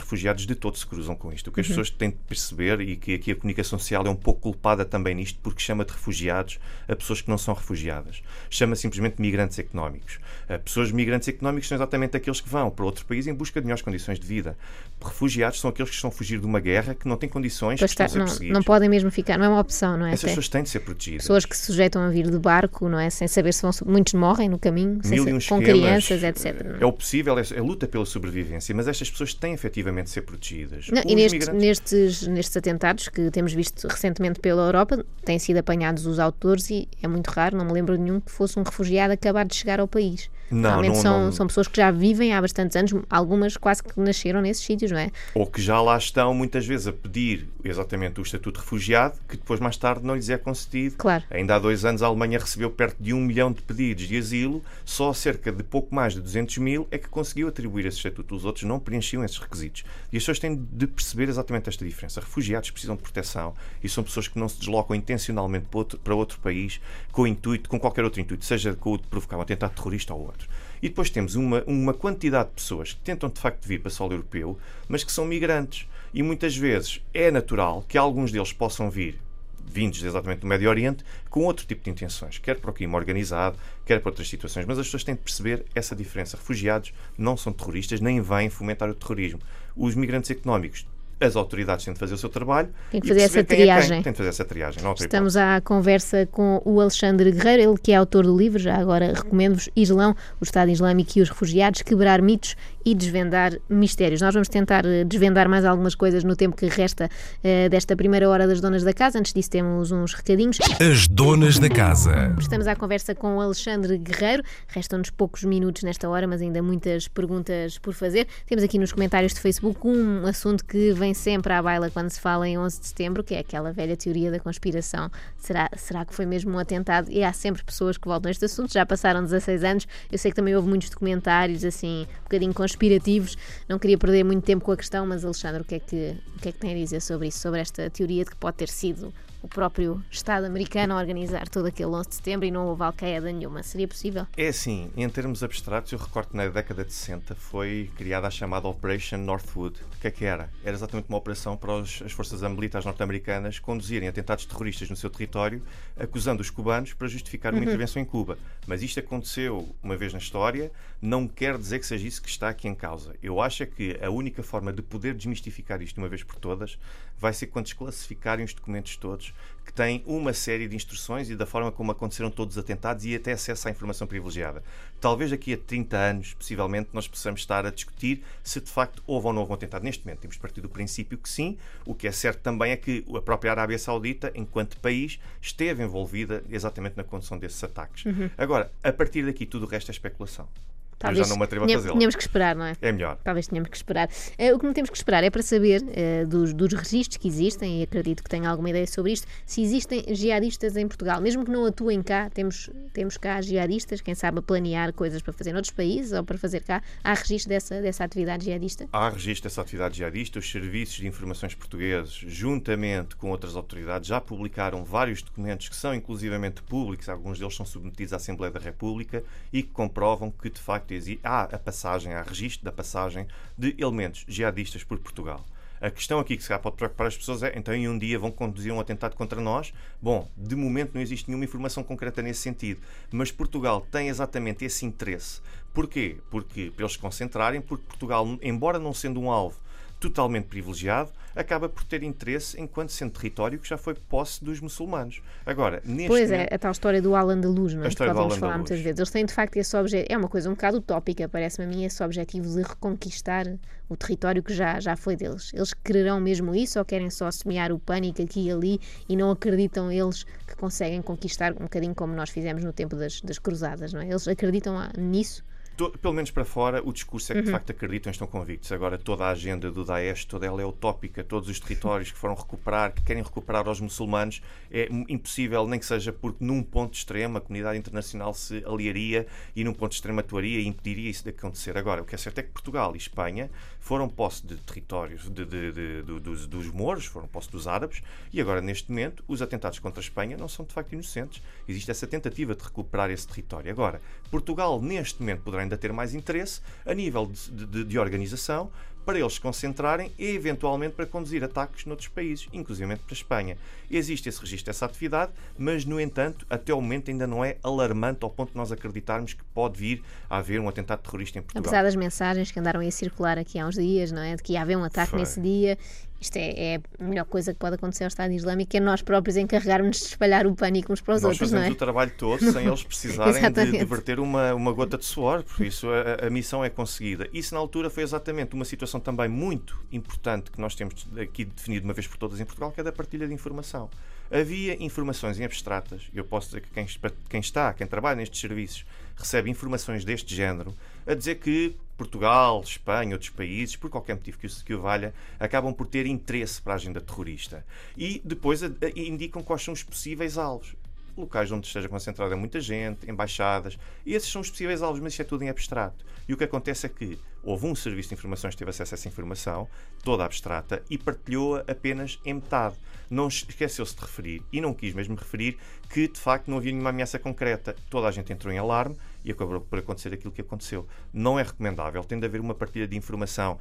Speaker 3: refugiados de todo se cruzam com isto. O que as pessoas têm de perceber, e que aqui a comunicação social é um pouco culpada também nisto, porque chama de refugiados a pessoas que não são refugiadas. Chama simplesmente migrantes económicos. Uh, Pessoas migrantes económicos são exatamente aqueles que vão para outro país em busca de melhores condições de vida. Refugiados são aqueles que estão a fugir de uma guerra, que não têm condições,
Speaker 2: Pois
Speaker 3: que estão
Speaker 2: está,
Speaker 3: ser
Speaker 2: não, não podem mesmo ficar, não é uma opção, não é?
Speaker 3: Essas pessoas têm de ser protegidas.
Speaker 2: pessoas que se sujeitam a vir de barco, não é? Sem saber se vão. Muitos morrem no caminho, sem
Speaker 3: Mil e um
Speaker 2: com
Speaker 3: esquemas.
Speaker 2: Crianças, etc.
Speaker 3: É o possível, é é a luta pela sobrevivência, mas estas pessoas têm efetivamente de ser protegidas.
Speaker 2: Não, e neste-
Speaker 3: migrantes-
Speaker 2: nestes, nestes atentados que temos visto recentemente pela Europa, têm sido apanhados os autores e é muito raro, não me lembro de nenhum que fosse um refugiado acabar de chegar ao país.
Speaker 3: Não,
Speaker 2: Normalmente
Speaker 3: não-
Speaker 2: são,
Speaker 3: não-
Speaker 2: são pessoas que já vivem há bastantes anos, algumas quase que nasceram nesses sítios, não é?
Speaker 3: ou que já lá estão muitas vezes a pedir exatamente o estatuto de refugiado, que depois mais tarde não lhes é concedido.
Speaker 2: Claro.
Speaker 3: Ainda há dois anos a Alemanha recebeu perto de um milhão de pedidos de asilo, só cerca de pouco mais de 200 mil é que conseguiu atribuir esse estatuto. Os outros não preenchiam esses requisitos. E as pessoas têm de perceber exatamente esta diferença. Refugiados precisam de proteção e são pessoas que não se deslocam intencionalmente para outro, para outro país com intuito, com qualquer outro intuito, seja com o de provocar um atentado terrorista ou outro. E depois temos uma, uma quantidade de pessoas que tentam de facto vir para solo europeu, mas que são migrantes. E muitas vezes é natural que alguns deles possam vir vindos exatamente do Médio Oriente, com outro tipo de intenções, quer para o crime organizado, quer para outras situações. Mas as pessoas têm de perceber essa diferença. Refugiados não são terroristas, nem vêm fomentar o terrorismo. Os migrantes económicos, as autoridades têm de fazer o seu trabalho.
Speaker 2: Tem que fazer essa
Speaker 3: é
Speaker 2: triagem.
Speaker 3: Tem de fazer essa triagem.
Speaker 2: Estamos à conversa com o Alexandre Guerreiro, ele que é autor do livro, já agora recomendo-vos Islão, o Estado Islâmico e os Refugiados, quebrar mitos e desvendar mistérios. Nós vamos tentar eh, desvendar mais algumas coisas no tempo que resta eh, desta primeira hora das Donas da Casa. Antes disso temos uns recadinhos.
Speaker 1: As donas da casa.
Speaker 2: Estamos à conversa com o Alexandre Guerreiro. Restam-nos poucos minutos nesta hora, mas ainda muitas perguntas por fazer. Temos aqui nos comentários do Facebook um assunto que vem sempre à baila quando se fala em 11 de setembro, que é aquela velha teoria da conspiração. Será, será que foi mesmo um atentado? E há sempre pessoas que voltam a este assunto. Já passaram 16 anos. Eu sei que também houve muitos documentários assim, um bocadinho conspirativos. Não queria perder muito tempo com a questão, mas Alexandre, o que é que, o que, é que tem a dizer sobre isso? Sobre esta teoria de que pode ter sido o próprio Estado americano a organizar todo aquele 11 de setembro e não houve alqueida nenhuma. Seria possível?
Speaker 3: É assim, em termos abstratos, eu recordo que na década de 60 foi criada a chamada Operation Northwood. O que é que era? Era exatamente uma operação para os- as forças militares norte-americanas conduzirem atentados terroristas no seu território, acusando os cubanos para justificar uma intervenção em Cuba. Mas isto aconteceu uma vez na história, não quer dizer que seja isso que está aqui em causa. Eu acho é que a única forma de poder desmistificar isto de uma vez por todas vai ser quando desclassificarem os documentos todos Unidos, que tem uma série de instruções e da forma como aconteceram todos os atentados e até acesso à informação privilegiada. Talvez daqui a 30 anos, possivelmente, nós possamos estar a discutir se de facto houve ou não houve um atentado. Neste momento, temos partido do princípio que sim. O que é certo também é que a própria Arábia Saudita, enquanto país, esteve envolvida exatamente na condução desses ataques. Uhum. Agora, a partir daqui, tudo o resto é especulação.
Speaker 2: Talvez
Speaker 3: eu já não me atrevo a fazê-lo.
Speaker 2: Tínhamos que esperar, não é?
Speaker 3: É melhor.
Speaker 2: Talvez tenhamos que esperar. Uh, o que não temos que esperar é para saber uh, dos, dos registros que existem, e acredito que tenha alguma ideia sobre isto, se existem jihadistas em Portugal. Mesmo que não atuem cá, temos, temos cá jihadistas, quem sabe a planear coisas para fazer noutros países ou para fazer cá. Há registro dessa, dessa atividade jihadista?
Speaker 3: Há registro dessa atividade jihadista. Os serviços de informações portugueses, juntamente com outras autoridades, já publicaram vários documentos que são inclusivamente públicos, alguns deles são submetidos à Assembleia da República e que comprovam que, de facto, há a passagem, há registro da passagem de elementos jihadistas por Portugal. A questão aqui que se pode preocupar as pessoas é então em um dia vão conduzir um atentado contra nós? Bom, de momento não existe nenhuma informação concreta nesse sentido, mas Portugal tem exatamente esse interesse. Porquê? Porque para eles se concentrarem, porque Portugal, embora não sendo um alvo totalmente privilegiado, acaba por ter interesse enquanto sendo território que já foi posse dos muçulmanos. Agora, neste
Speaker 2: Pois é, a tal história do Al-Andalus, não é?
Speaker 3: A história
Speaker 2: falar muitas vezes. Eles têm de facto esse objetivo, é uma coisa um bocado utópica, parece-me a mim, esse objetivo de reconquistar o território que já, já foi deles. Eles quererão mesmo isso ou querem só semear o pânico aqui e ali e não acreditam eles que conseguem conquistar um bocadinho como nós fizemos no tempo das, das cruzadas, não é? Eles acreditam nisso?
Speaker 3: Pelo menos para fora, o discurso é que de uhum. facto acreditam e estão convictos. Agora, toda a agenda do Daesh, toda ela é utópica. Todos os territórios que foram recuperar, que querem recuperar aos muçulmanos, é impossível, nem que seja porque num ponto extremo a comunidade internacional se aliaria e num ponto extremo atuaria e impediria isso de acontecer. Agora, o que é certo é que Portugal e Espanha foram posse de territórios de, de, de, dos, dos mouros, foram posse dos árabes e agora, neste momento, os atentados contra a Espanha não são de facto inocentes. Existe essa tentativa de recuperar esse território. Agora, Portugal, neste momento, poderá ainda ter mais interesse a nível de, de, de organização para eles se concentrarem e, eventualmente, para conduzir ataques noutros países, inclusive para a Espanha. Existe esse registro, essa atividade, mas, no entanto, até o momento ainda não é alarmante ao ponto de nós acreditarmos que pode vir a haver um atentado terrorista em Portugal.
Speaker 2: Apesar das mensagens que andaram a circular aqui há uns dias, não é? De que ia haver um ataque Foi. nesse dia isto é, é, a melhor coisa que pode acontecer ao Estado Islâmico, é nós próprios encarregarmos de espalhar o pânico uns para os
Speaker 3: nós
Speaker 2: outros.
Speaker 3: Nós
Speaker 2: fazemos
Speaker 3: é? o trabalho todo sem eles precisarem de, de verter uma, uma gota de suor, por isso a, a, missão é conseguida. Isso na altura foi exatamente uma situação também muito importante que nós temos aqui definido uma vez por todas em Portugal, que é da partilha de informação. Havia informações em abstratas, eu posso dizer que quem, quem está, quem trabalha nestes serviços, recebe informações deste género, a dizer que Portugal, Espanha, outros países, por qualquer motivo que o, que o valha, acabam por ter interesse para a agenda terrorista. E depois a, a, indicam quais são os possíveis alvos locais onde esteja concentrada muita gente, embaixadas, e esses são os possíveis alvos, mas isto é tudo em abstrato. E o que acontece é que houve um serviço de informações que teve acesso a essa informação, toda abstrata, e partilhou-a apenas em metade. Não esqueceu-se de referir, e não quis mesmo referir, que de facto não havia nenhuma ameaça concreta. Toda a gente entrou em alarme e acabou por acontecer aquilo que aconteceu. Não é recomendável, tem de haver uma partilha de informação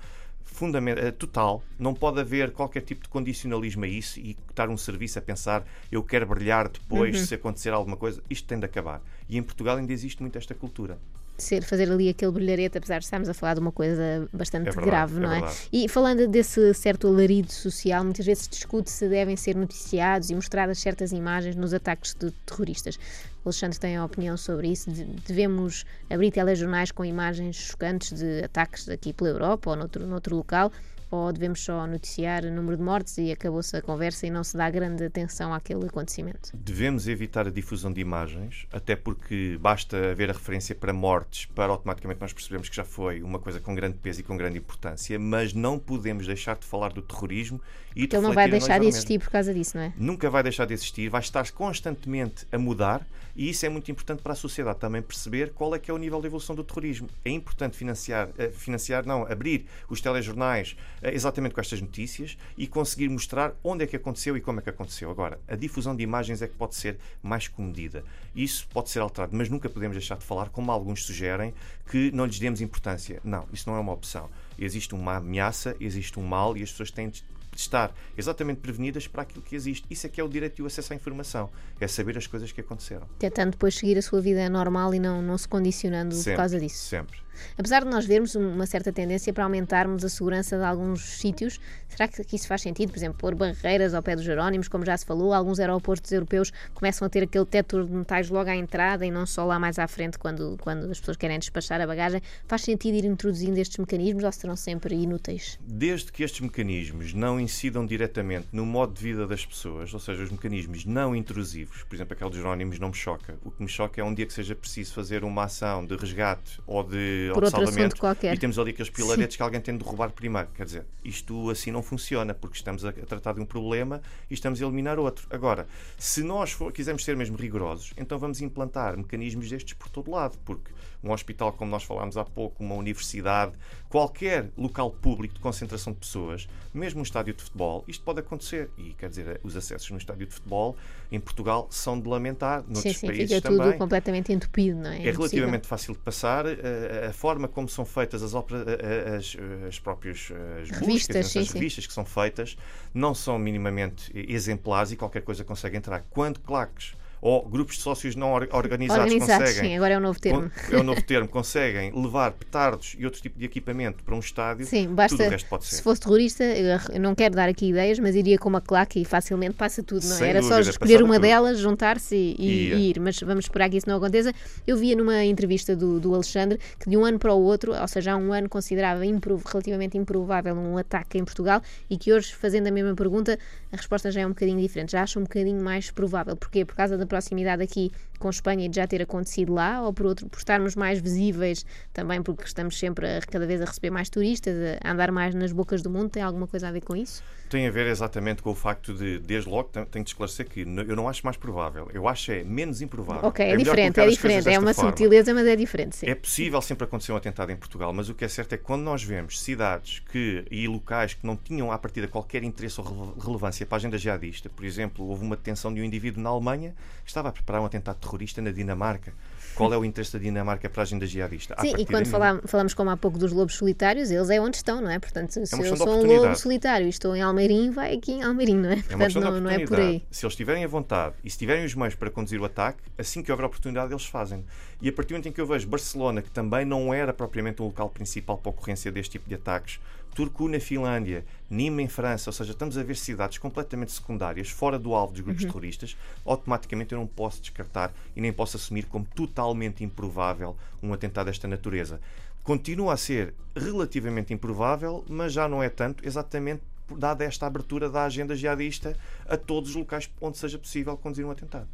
Speaker 3: fundamental, eh, total, não pode haver qualquer tipo de condicionalismo a isso e estar um serviço a pensar eu quero brilhar depois uhum. se acontecer alguma coisa. Isto tem de acabar. E em Portugal ainda existe muito esta cultura
Speaker 2: ser, fazer ali aquele brilharete, apesar de estarmos a falar de uma coisa bastante
Speaker 3: é verdade,
Speaker 2: grave, não
Speaker 3: é?
Speaker 2: é? E falando desse certo alarido social, muitas vezes discute se devem ser noticiados e mostradas certas imagens nos ataques de terroristas. O Alexandre tem a opinião sobre isso. Devemos abrir telejornais com imagens chocantes de ataques aqui pela Europa ou noutro, noutro local ou devemos só noticiar o número de mortes e acabou-se a conversa e não se dá grande atenção àquele acontecimento?
Speaker 3: Devemos evitar a difusão de imagens, até porque basta haver a referência para mortes para automaticamente nós percebemos que já foi uma coisa com grande peso e com grande importância, mas não podemos deixar de falar do terrorismo e
Speaker 2: de Ele não vai deixar de existir por causa disso, não é?
Speaker 3: Nunca vai deixar de existir, vai estar constantemente a mudar e isso é muito importante para a sociedade também perceber qual é que é o nível de evolução do terrorismo. É importante financiar, eh, financiar não, abrir os telejornais eh, exatamente com estas notícias e conseguir mostrar onde é que aconteceu e como é que aconteceu. Agora, a difusão de imagens é que pode ser mais comedida. Isso pode ser alterado, mas nunca podemos deixar de falar, como alguns sugerem, que não lhes demos importância. Não, isso não é uma opção. Existe uma ameaça, existe um mal e as pessoas têm de estar exatamente prevenidas para aquilo que existe. Isso é que é o direito e o acesso à informação. É saber as coisas que aconteceram.
Speaker 2: Tentando depois seguir a sua vida normal e não, não se condicionando
Speaker 3: sempre,
Speaker 2: por causa disso.
Speaker 3: Sempre.
Speaker 2: Apesar de nós vermos uma certa tendência para aumentarmos a segurança de alguns sítios, será que isso faz sentido? Por exemplo, pôr barreiras ao pé dos Jerónimos, como já se falou, alguns aeroportos europeus começam a ter aquele teto de metais logo à entrada e não só lá mais à frente quando, quando as pessoas querem despachar a bagagem. Faz sentido ir introduzindo estes mecanismos ou serão sempre inúteis?
Speaker 3: Desde que estes mecanismos não incidam diretamente no modo de vida das pessoas, ou seja, os mecanismos não intrusivos, por exemplo, aquele dos Jerónimos não me choca. O que me choca é um dia que seja preciso fazer uma ação de resgate ou de,
Speaker 2: Por
Speaker 3: de
Speaker 2: outro
Speaker 3: salvamento
Speaker 2: assunto qualquer.
Speaker 3: e temos ali aqueles pilaretes que alguém tem de derrubar primeiro. Quer dizer, isto assim não funciona, porque estamos a, a tratar de um problema e estamos a eliminar outro. Agora, se nós for, quisermos ser mesmo rigorosos, então vamos implantar mecanismos destes por todo lado, porque um hospital, como nós falámos há pouco, uma universidade, qualquer local público de concentração de pessoas, mesmo um estádio de futebol, isto pode acontecer. E quer dizer, os acessos no estádio de futebol em Portugal são de lamentar, noutros
Speaker 2: sim, sim,
Speaker 3: países
Speaker 2: fica
Speaker 3: também.
Speaker 2: tudo completamente entupido, não é?
Speaker 3: É
Speaker 2: impossível.
Speaker 3: relativamente fácil de passar. eh, A forma como são feitas as, opera- eh, as, as próprias eh, as
Speaker 2: Revistas,
Speaker 3: buscas,
Speaker 2: sim,
Speaker 3: as
Speaker 2: sim.
Speaker 3: revistas que são feitas, não são minimamente exemplares e qualquer coisa consegue entrar. Quando claques ou grupos de sócios não or- organizados,
Speaker 2: Organizados,
Speaker 3: conseguem
Speaker 2: sim, agora é o novo termo.
Speaker 3: é o novo termo, conseguem levar petardos e outro tipo de equipamento para um estádio,
Speaker 2: Sim, basta.
Speaker 3: tudo o resto pode ser.
Speaker 2: Se fosse terrorista, eu não quero dar aqui ideias, mas iria com uma claque e facilmente passa tudo, não é?
Speaker 3: Sem
Speaker 2: Era só
Speaker 3: dúvida,
Speaker 2: escolher
Speaker 3: passava
Speaker 2: uma
Speaker 3: tudo.
Speaker 2: delas, juntar-se e, e- e ir. Mas vamos esperar que isso não aconteça. Eu via numa entrevista do, do Alexandre que de um ano para o outro, ou seja, há um ano considerava improv- relativamente improvável um ataque em Portugal e que hoje, fazendo a mesma pergunta, a resposta já é um bocadinho diferente. Já acha um bocadinho mais provável. Porquê? Por causa da proximidade aqui com Espanha e de já ter acontecido lá, ou por outro, por estarmos mais visíveis também porque estamos sempre a, cada vez a receber mais turistas, a andar mais nas bocas do mundo? Tem alguma coisa a ver com isso?
Speaker 3: Tem a ver exatamente com o facto de, desde logo, tenho de esclarecer que eu não acho mais provável. Eu acho é menos improvável.
Speaker 2: Ok, é, diferente,
Speaker 3: colocar
Speaker 2: é
Speaker 3: as coisas
Speaker 2: diferente. É uma
Speaker 3: forma.
Speaker 2: subtileza, mas é diferente, sim.
Speaker 3: É possível sempre acontecer um atentado em Portugal, mas o que é certo é que quando nós vemos cidades que, e locais que não tinham à partida qualquer interesse ou rele- relevância para a agenda jihadista, por exemplo, houve uma detenção de um indivíduo na Alemanha que estava a preparar um atentado terrorista na Dinamarca. Qual é o interesse da Dinamarca para a agenda jihadista?
Speaker 2: Sim, e quando falam- falamos como há pouco dos lobos solitários, eles é onde estão, não é? Portanto, se
Speaker 3: uma
Speaker 2: eu sou um lobo solitário e estou em Almeirim, vai aqui em Almeirim, não é?
Speaker 3: É
Speaker 2: Portanto, não, não é por aí.
Speaker 3: Se eles tiverem a vontade e se tiverem os meios para conduzir o ataque, assim que houver oportunidade, eles fazem. E a partir do momento em que eu vejo Barcelona, que também não era propriamente um local principal para a ocorrência deste tipo de ataques, Turku na Finlândia, Nîmes em França, ou seja, estamos a ver cidades completamente secundárias, fora do alvo dos grupos
Speaker 2: Uhum.
Speaker 3: terroristas, automaticamente eu não posso descartar e nem posso assumir como totalmente improvável um atentado desta natureza. Continua a ser relativamente improvável, mas já não é tanto, exatamente dada esta abertura da agenda jihadista a todos os locais onde seja possível conduzir um atentado.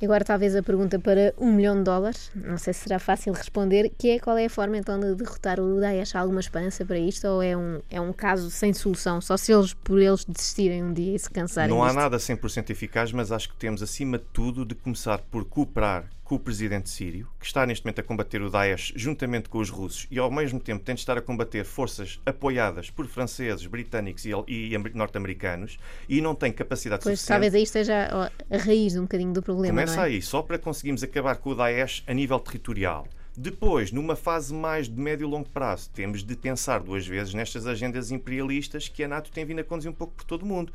Speaker 2: E agora talvez a pergunta para um milhão de dólares, não sei se será fácil responder, que é qual é a forma então de derrotar o Daesh? Há alguma esperança para isto ou é um, é um caso sem solução? Só se eles, por eles, desistirem um dia e se cansarem
Speaker 3: Não há
Speaker 2: disto?
Speaker 3: nada 100% eficaz, mas acho que temos, acima de tudo, de começar por cooperar com o presidente sírio, que está neste momento a combater o Daesh juntamente com os russos e, ao mesmo tempo, tem de estar a combater forças apoiadas por franceses, britânicos e, e amer- norte-americanos e não tem capacidade
Speaker 2: Pois
Speaker 3: suficiente.
Speaker 2: talvez aí esteja a raiz um bocadinho do problema,
Speaker 3: Começa
Speaker 2: é?
Speaker 3: aí, só para conseguirmos acabar com o Daesh a nível territorial. Depois, numa fase mais de médio e longo prazo, temos de pensar duas vezes nestas agendas imperialistas que a NATO tem vindo a conduzir um pouco por todo o mundo.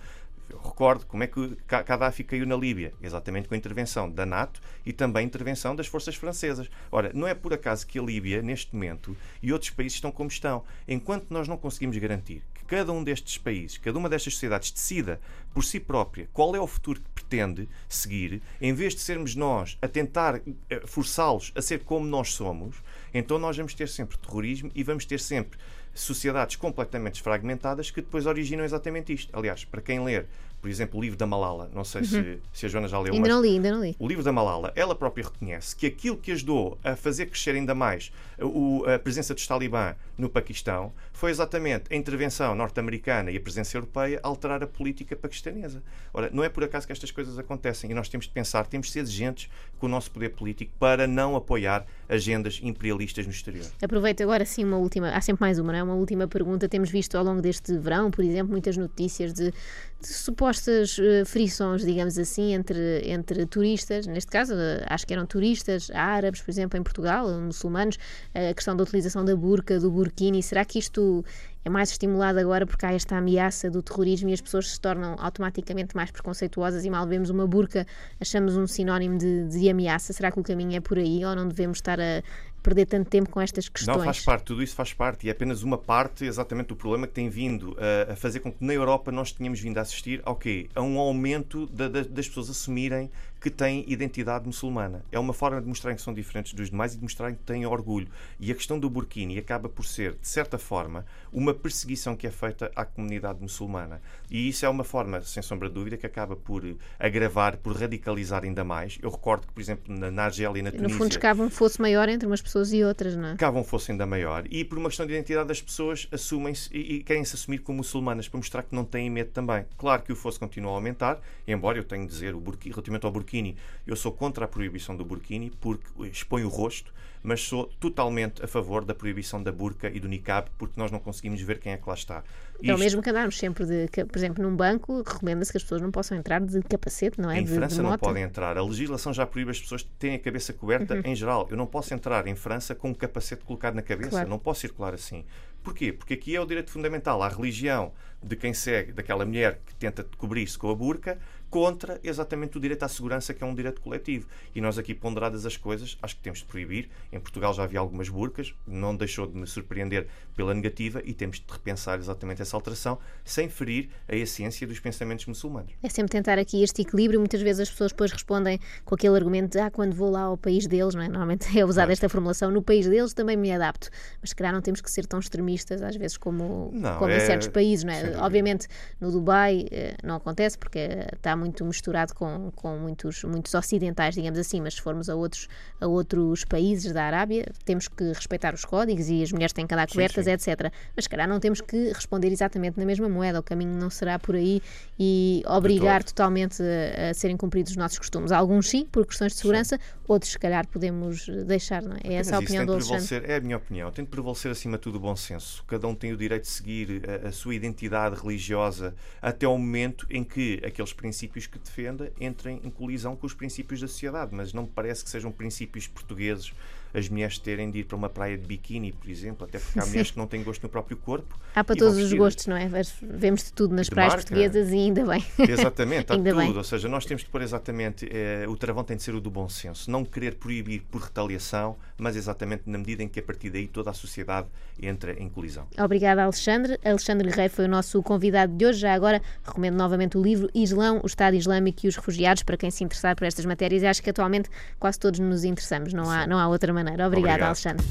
Speaker 3: Eu recordo como é que Gaddafi caiu na Líbia, exatamente com a intervenção da NATO e também a intervenção das forças francesas. Ora, não é por acaso que a Líbia, neste momento, e outros países estão como estão. Enquanto nós não conseguimos garantir que cada um destes países, cada uma destas sociedades decida por si própria qual é o futuro que pretende seguir, em vez de sermos nós a tentar eh, forçá-los a ser como nós somos, então nós vamos ter sempre terrorismo e vamos ter sempre sociedades completamente desfragmentadas que depois originam exatamente isto. Aliás, para quem ler, por exemplo, o livro da Malala, não sei se, se a Joana já leu,
Speaker 2: Ainda não li, ainda não li.
Speaker 3: o livro da Malala, ela própria reconhece que aquilo que ajudou a fazer crescer ainda mais o- a presença dos talibã no Paquistão foi exatamente a intervenção norte-americana e a presença europeia a alterar a política paquistanesa. Ora, não é por acaso que estas coisas acontecem e nós temos de pensar, temos de ser exigentes com o nosso poder político para não apoiar agendas imperialistas no exterior.
Speaker 2: Aproveito agora sim uma última, há sempre mais uma, não é? Uma última pergunta. Temos visto ao longo deste verão, por exemplo, muitas notícias de, de supostas eh, frições, digamos assim, entre, entre turistas, neste caso, eh, acho que eram turistas árabes, por exemplo, em Portugal, muçulmanos, a questão da utilização da burca, do burkini. Será que isto é mais estimulado agora porque há esta ameaça do terrorismo e as pessoas se tornam automaticamente mais preconceituosas e mal vemos uma burca, achamos um sinónimo de, de ameaça. Será que o caminho é por aí ou não devemos estar a, perder tanto tempo com estas questões.
Speaker 3: Não, faz parte, tudo isso faz parte e é apenas uma parte exatamente do problema que tem vindo a, a fazer com que na Europa nós tenhamos vindo a assistir ao quê? A um aumento da, da, das pessoas assumirem que têm identidade muçulmana. É uma forma de mostrarem que são diferentes dos demais e de mostrarem que têm orgulho. E a questão do burkini acaba por ser, de certa forma, uma perseguição que é feita à comunidade muçulmana. E isso é uma forma, sem sombra de dúvida, que acaba por agravar, por radicalizar ainda mais. Eu recordo que, por exemplo, na, na Argélia e na Tunísia...
Speaker 2: No fundo, escava um fosse maior entre umas pessoas e outras, não é?
Speaker 3: Escava um fosse ainda maior. E por uma questão de identidade, as pessoas assumem-se e, e querem-se assumir como muçulmanas para mostrar que não têm medo também. Claro que o fosse continua a aumentar, embora eu tenho de dizer, o burkini, relativamente ao burkini, eu sou contra a proibição do burkini porque expõe o rosto, mas sou totalmente a favor da proibição da burca e do niqab porque nós não conseguimos ver quem é que lá está.
Speaker 2: É o mesmo que andarmos sempre de, por exemplo, num banco, recomenda-se que as pessoas não possam entrar de capacete, não é?
Speaker 3: Em
Speaker 2: de,
Speaker 3: França
Speaker 2: de
Speaker 3: não podem entrar. A legislação já proíbe as pessoas terem a cabeça coberta
Speaker 2: Uhum.
Speaker 3: em geral. Eu não posso entrar em França com um capacete colocado na cabeça.
Speaker 2: Claro.
Speaker 3: Não posso circular assim. Porquê? Porque aqui é o direito fundamental. A religião de quem segue, daquela mulher que tenta cobrir-se com a burca, contra exatamente o direito à segurança, que é um direito coletivo. E nós aqui, ponderadas as coisas, acho que temos de proibir. Em Portugal já havia algumas burcas, não deixou de me surpreender pela negativa e temos de repensar exatamente essa alteração, sem ferir a essência dos pensamentos muçulmanos.
Speaker 2: É sempre tentar aqui este equilíbrio. Muitas vezes as pessoas depois respondem com aquele argumento de ah, quando vou lá ao país deles, não é? Normalmente é usada esta formulação, no país deles também me adapto. Mas se calhar não temos que ser tão extremistas às vezes como,
Speaker 3: Não,
Speaker 2: como em
Speaker 3: é-
Speaker 2: certos países, não é? Obviamente no Dubai eh, não acontece porque eh, está muito misturado com, com muitos, muitos ocidentais, digamos assim, mas se formos a outros, a outros países da Arábia, temos que respeitar os códigos e as mulheres têm que andar
Speaker 3: Sim,
Speaker 2: cobertas,
Speaker 3: sim.
Speaker 2: etc. Mas se calhar não temos que responder exatamente na mesma moeda, o caminho não será por aí e obrigar totalmente a, a serem cumpridos os nossos costumes. Alguns sim, por questões de segurança, outros se calhar podemos deixar, não é? É essa a opinião do Alexandre.
Speaker 3: é a minha opinião, tem de prevalecer acima de tudo o bom senso. Cada um tem o direito de seguir a, a sua identidade religiosa até ao momento em que aqueles princípios que defenda entrem em colisão com os princípios da sociedade. Mas não me parece que sejam princípios portugueses as mulheres terem de ir para uma praia de biquíni, por exemplo, até porque há
Speaker 2: Sim.
Speaker 3: mulheres que não têm gosto no próprio corpo.
Speaker 2: Há para todos os gostos, não é? Vemos de tudo nas
Speaker 3: De
Speaker 2: praias
Speaker 3: marca.
Speaker 2: portuguesas e ainda bem.
Speaker 3: Exatamente, há
Speaker 2: Ainda
Speaker 3: tudo.
Speaker 2: bem.
Speaker 3: Ou seja, nós temos de pôr exatamente. eh, o travão tem de ser o do bom senso. Não querer proibir por retaliação, mas exatamente na medida em que a partir daí toda a sociedade entra em colisão.
Speaker 2: Obrigada, Alexandre. Alexandre Guerreiro foi o nosso convidado de hoje. Já agora recomendo novamente o livro Islão, o Estado Islâmico e os Refugiados, para quem se interessar por estas matérias. E acho que atualmente quase todos nos interessamos, não há, não há outra maneira. Obrigada,
Speaker 3: Obrigado.
Speaker 2: Alexandre.